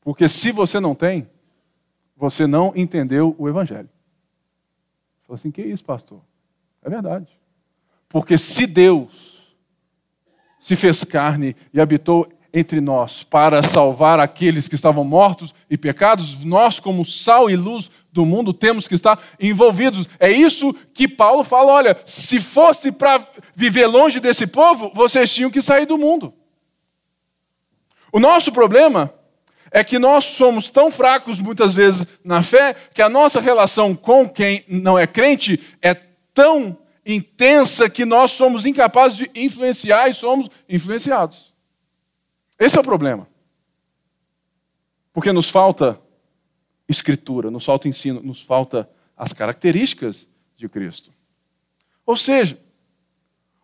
Porque se você não tem, você não entendeu o Evangelho. Falou assim: que isso, pastor? É verdade. Porque se Deus se fez carne e habitou entre nós para salvar aqueles que estavam mortos e pecados, nós, como sal e luz do mundo, temos que estar envolvidos. É isso que Paulo fala: olha, se fosse para viver longe desse povo, vocês tinham que sair do mundo. O nosso problema é que nós somos tão fracos muitas vezes na fé que a nossa relação com quem não é crente é tão intensa que nós somos incapazes de influenciar e somos influenciados. Esse é o problema. Porque nos falta escritura, nos falta ensino, nos falta as características de Cristo. Ou seja,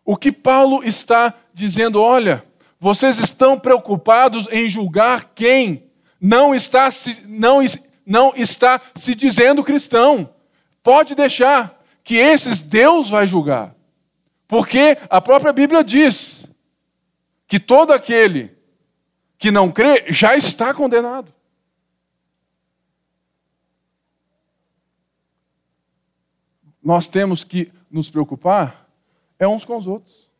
o que Paulo está dizendo, olha, vocês estão preocupados em julgar quem não está se, não, não está se dizendo cristão. Pode deixar que esses Deus vai julgar. Porque a própria Bíblia diz que todo aquele que não crê já está condenado. Nós temos que nos preocupar é uns com os outros.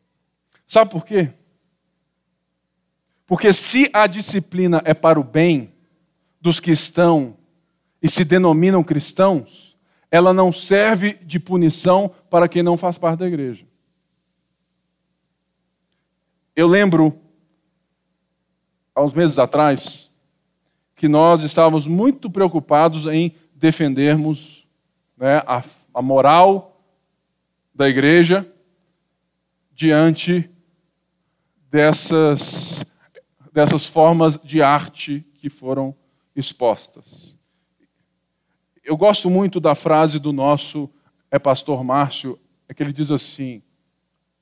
Sabe por quê? Porque se a disciplina é para o bem dos que estão e se denominam cristãos, ela não serve de punição para quem não faz parte da igreja. Eu lembro, há uns meses atrás, que nós estávamos muito preocupados em defendermos né, a, a moral da igreja diante dessas, dessas formas de arte que foram expostas eu gosto muito da frase do nosso é pastor Márcio, é que ele diz assim: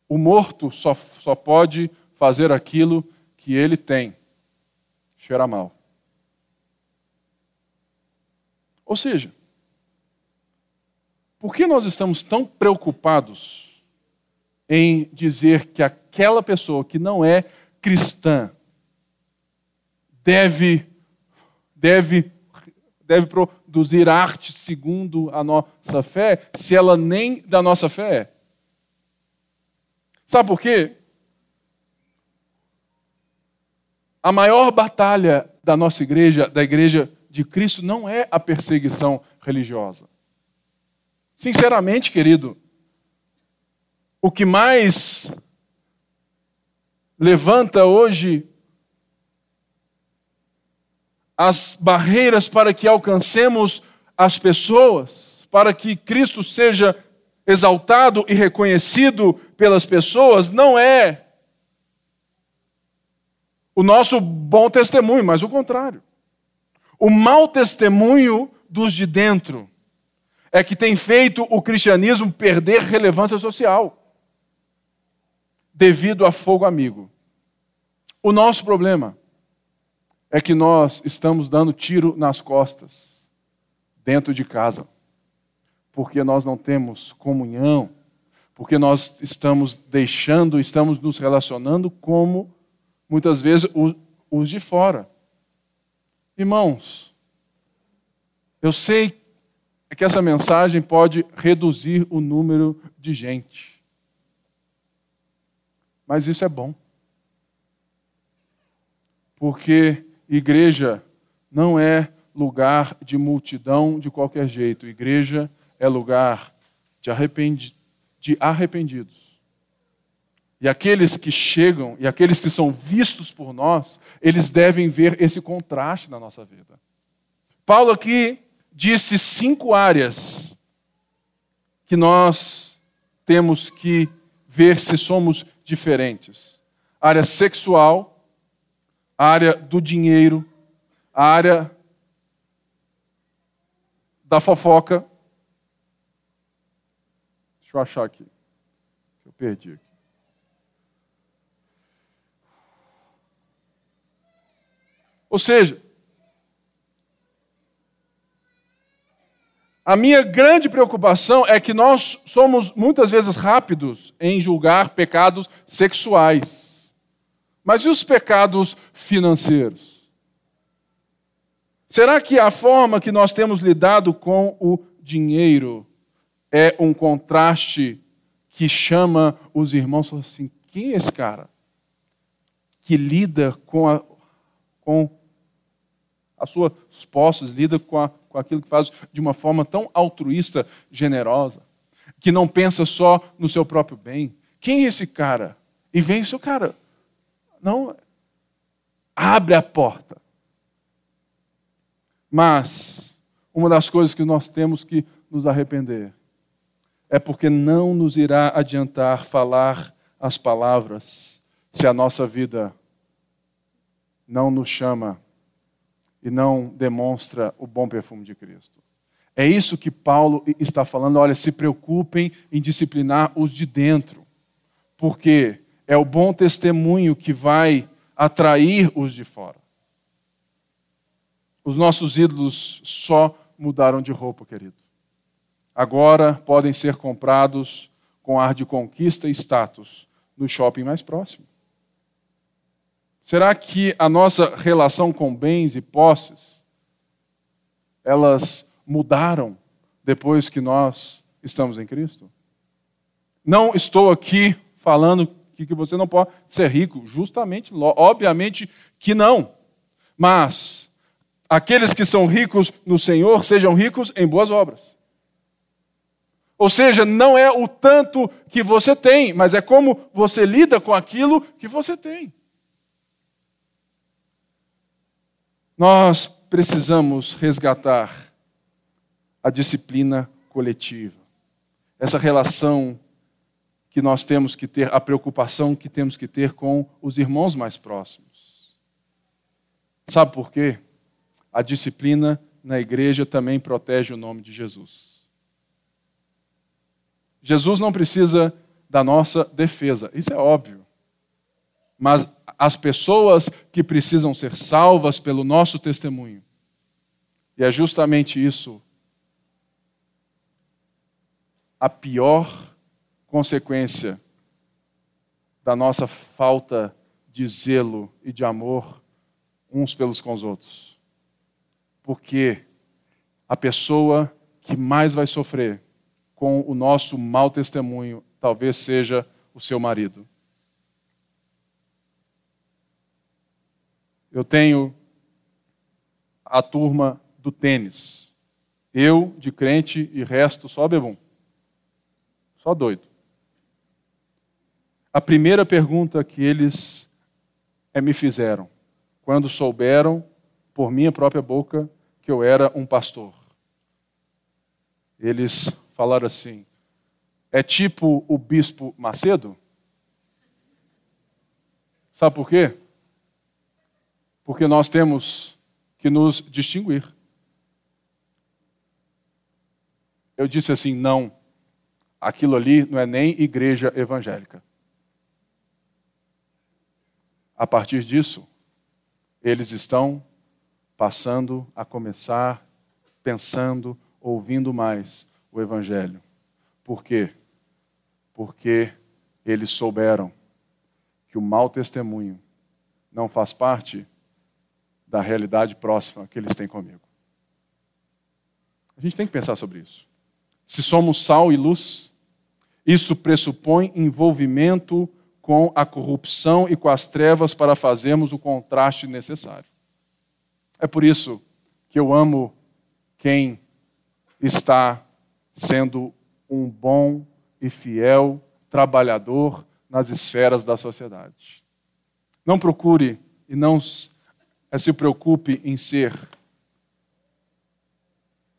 o morto só, só pode fazer aquilo que ele tem. Cheira mal. Ou seja, por que nós estamos tão preocupados em dizer que aquela pessoa que não é cristã deve, deve, deve produzir arte segundo a nossa fé, se ela nem da nossa fé é. Sabe por quê? A maior batalha da nossa igreja, da igreja de Cristo, não é a perseguição religiosa. Sinceramente, querido, o que mais levanta hoje as barreiras para que alcancemos as pessoas, para que Cristo seja exaltado e reconhecido pelas pessoas, não é o nosso bom testemunho, mas o contrário. O mau testemunho dos de dentro é que tem feito o cristianismo perder relevância social devido a fogo amigo. O nosso problema é que nós estamos dando tiro nas costas dentro de casa, porque nós não temos comunhão, porque nós estamos deixando, estamos nos relacionando como muitas vezes os de fora. Irmãos, eu sei que essa mensagem pode reduzir o número de gente, mas isso é bom, porque igreja não é lugar de multidão de qualquer jeito, igreja é lugar de, arrependi de arrependidos. E aqueles que chegam e aqueles que são vistos por nós, eles devem ver esse contraste na nossa vida. Paulo aqui disse cinco áreas que nós temos que ver se somos diferentes: área sexual, a área do dinheiro, a área da fofoca. Deixa eu achar aqui. Eu perdi aqui. Ou seja, a minha grande preocupação é que nós somos muitas vezes rápidos em julgar pecados sexuais. Mas e os pecados financeiros? Será que a forma que nós temos lidado com o dinheiro é um contraste que chama os irmãos assim: quem é esse cara que lida com, a, com as suas posses, lida com, a, com aquilo que faz de uma forma tão altruísta, generosa, que não pensa só no seu próprio bem. Quem é esse cara? E vem o seu cara. Não, abre a porta. Mas, uma das coisas que nós temos que nos arrepender é porque não nos irá adiantar falar as palavras se a nossa vida não nos chama e não demonstra o bom perfume de Cristo. É isso que Paulo está falando. Olha, se preocupem em disciplinar os de dentro, porque é o bom testemunho que vai atrair os de fora. Os nossos ídolos só mudaram de roupa, querido. Agora podem ser comprados com ar de conquista e status no shopping mais próximo. Será que a nossa relação com bens e posses elas mudaram depois que nós estamos em Cristo? Não estou aqui falando que você não pode ser rico, justamente, obviamente que não. Mas aqueles que são ricos no Senhor sejam ricos em boas obras. Ou seja, não é o tanto que você tem, mas é como você lida com aquilo que você tem. Nós precisamos resgatar a disciplina coletiva. Essa relação que nós temos que ter, a preocupação que temos que ter com os irmãos mais próximos. Sabe por quê? A disciplina na igreja também protege o nome de Jesus. Jesus não precisa da nossa defesa, isso é óbvio. Mas as pessoas que precisam ser salvas pelo nosso testemunho. E é justamente isso a pior consequência da nossa falta de zelo e de amor uns pelos com os outros. Porque a pessoa que mais vai sofrer com o nosso mau testemunho talvez seja o seu marido. eu tenho a turma do tênis. Eu, de crente, e resto só bebum. Só doido. A primeira pergunta que eles é, me fizeram, quando souberam por minha própria boca que eu era um pastor. Eles falaram assim: é tipo o bispo Macedo? Sabe por quê? Porque nós temos que nos distinguir. Eu disse assim: não, aquilo ali não é nem igreja evangélica. A partir disso, eles estão passando a começar pensando, ouvindo mais o Evangelho. Por quê? Porque eles souberam que o mau testemunho não faz parte da realidade próxima que eles têm comigo. A gente tem que pensar sobre isso. Se somos sal e luz, isso pressupõe envolvimento com a corrupção e com as trevas para fazermos o contraste necessário. É por isso que eu amo quem está sendo um bom e fiel trabalhador nas esferas da sociedade. Não procure e não se preocupe em ser,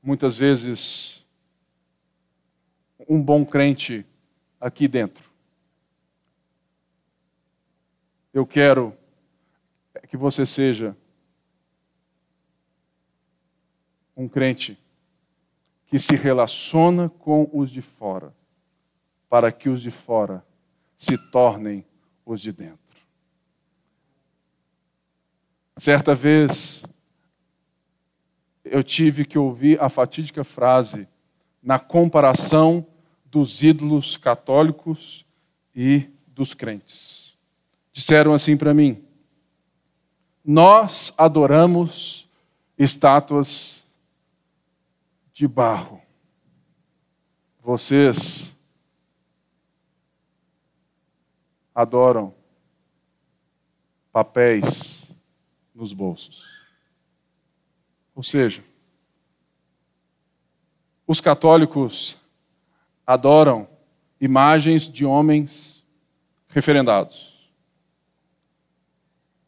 muitas vezes, um bom crente aqui dentro. Eu quero que você seja um crente que se relaciona com os de fora, para que os de fora se tornem os de dentro. Certa vez, eu tive que ouvir a fatídica frase na comparação dos ídolos católicos e dos crentes disseram assim para mim: Nós adoramos estátuas de barro. Vocês adoram papéis nos bolsos. Ou seja, os católicos adoram imagens de homens referendados.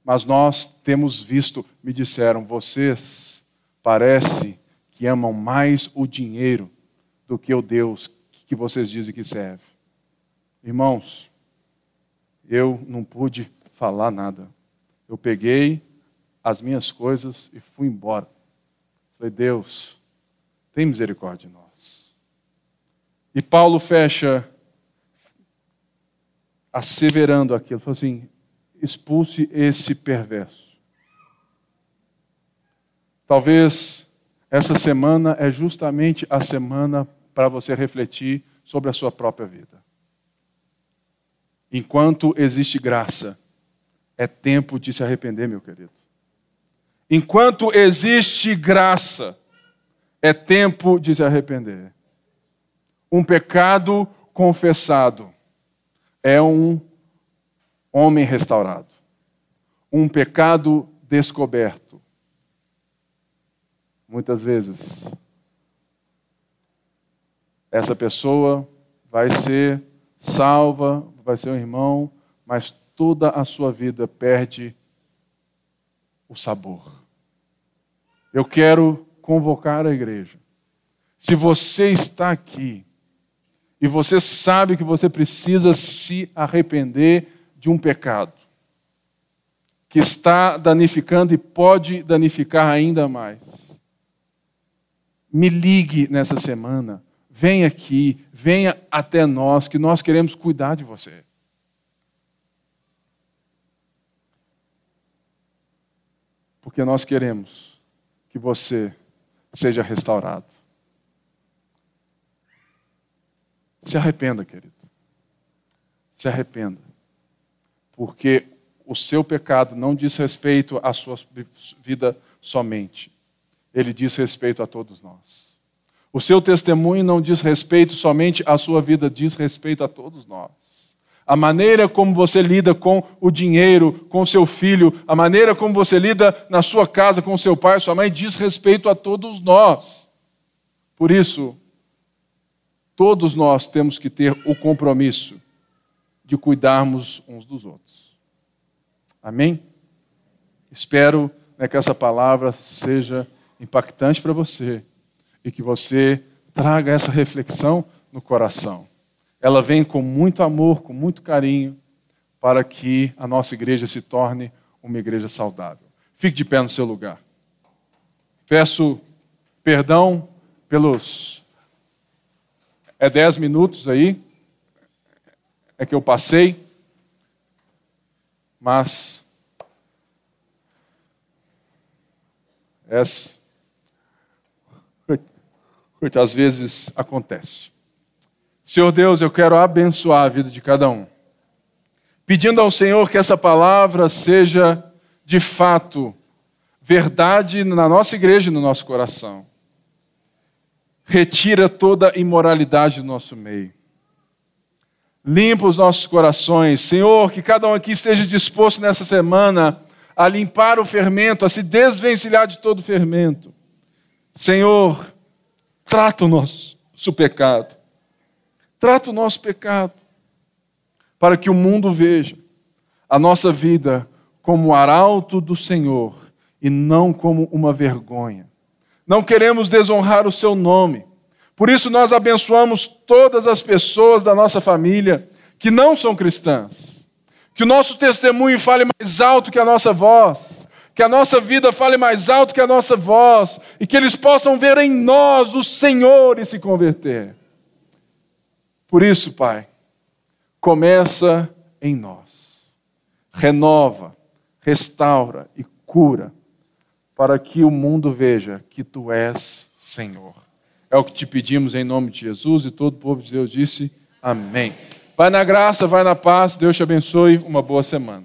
Mas nós temos visto, me disseram, vocês parece que amam mais o dinheiro do que o Deus que vocês dizem que serve. Irmãos, eu não pude falar nada. Eu peguei as minhas coisas e fui embora. Falei, Deus, tem misericórdia de nós. E Paulo fecha asseverando aquilo, falou assim: expulse esse perverso. Talvez essa semana é justamente a semana para você refletir sobre a sua própria vida. Enquanto existe graça, é tempo de se arrepender, meu querido. Enquanto existe graça, é tempo de se arrepender. Um pecado confessado é um homem restaurado. Um pecado descoberto. Muitas vezes, essa pessoa vai ser salva, vai ser um irmão, mas toda a sua vida perde o sabor. Eu quero convocar a igreja. Se você está aqui e você sabe que você precisa se arrepender de um pecado que está danificando e pode danificar ainda mais. Me ligue nessa semana, venha aqui, venha até nós, que nós queremos cuidar de você. Porque nós queremos que você seja restaurado. Se arrependa, querido. Se arrependa porque o seu pecado não diz respeito à sua vida somente, ele diz respeito a todos nós. O seu testemunho não diz respeito somente à sua vida, diz respeito a todos nós. A maneira como você lida com o dinheiro, com seu filho, a maneira como você lida na sua casa com seu pai, sua mãe, diz respeito a todos nós. Por isso, todos nós temos que ter o compromisso de cuidarmos uns dos outros. Amém? Espero né, que essa palavra seja impactante para você e que você traga essa reflexão no coração. Ela vem com muito amor, com muito carinho, para que a nossa igreja se torne uma igreja saudável. Fique de pé no seu lugar. Peço perdão pelos. É dez minutos aí, é que eu passei, mas. Essa. Às vezes acontece. Senhor Deus, eu quero abençoar a vida de cada um. Pedindo ao Senhor que essa palavra seja de fato verdade na nossa igreja e no nosso coração. Retira toda imoralidade do nosso meio. Limpa os nossos corações. Senhor, que cada um aqui esteja disposto nessa semana a limpar o fermento, a se desvencilhar de todo o fermento. Senhor, trata o nosso pecado. Trata o nosso pecado. Para que o mundo veja a nossa vida como o arauto do Senhor e não como uma vergonha. Não queremos desonrar o seu nome. Por isso nós abençoamos todas as pessoas da nossa família que não são cristãs. Que o nosso testemunho fale mais alto que a nossa voz, que a nossa vida fale mais alto que a nossa voz e que eles possam ver em nós o Senhor e se converter. Por isso, Pai, começa em nós. Renova, restaura e cura para que o mundo veja que tu és Senhor. É o que te pedimos em nome de Jesus e todo o povo de Deus disse amém. Vai na graça, vai na paz, Deus te abençoe, uma boa semana.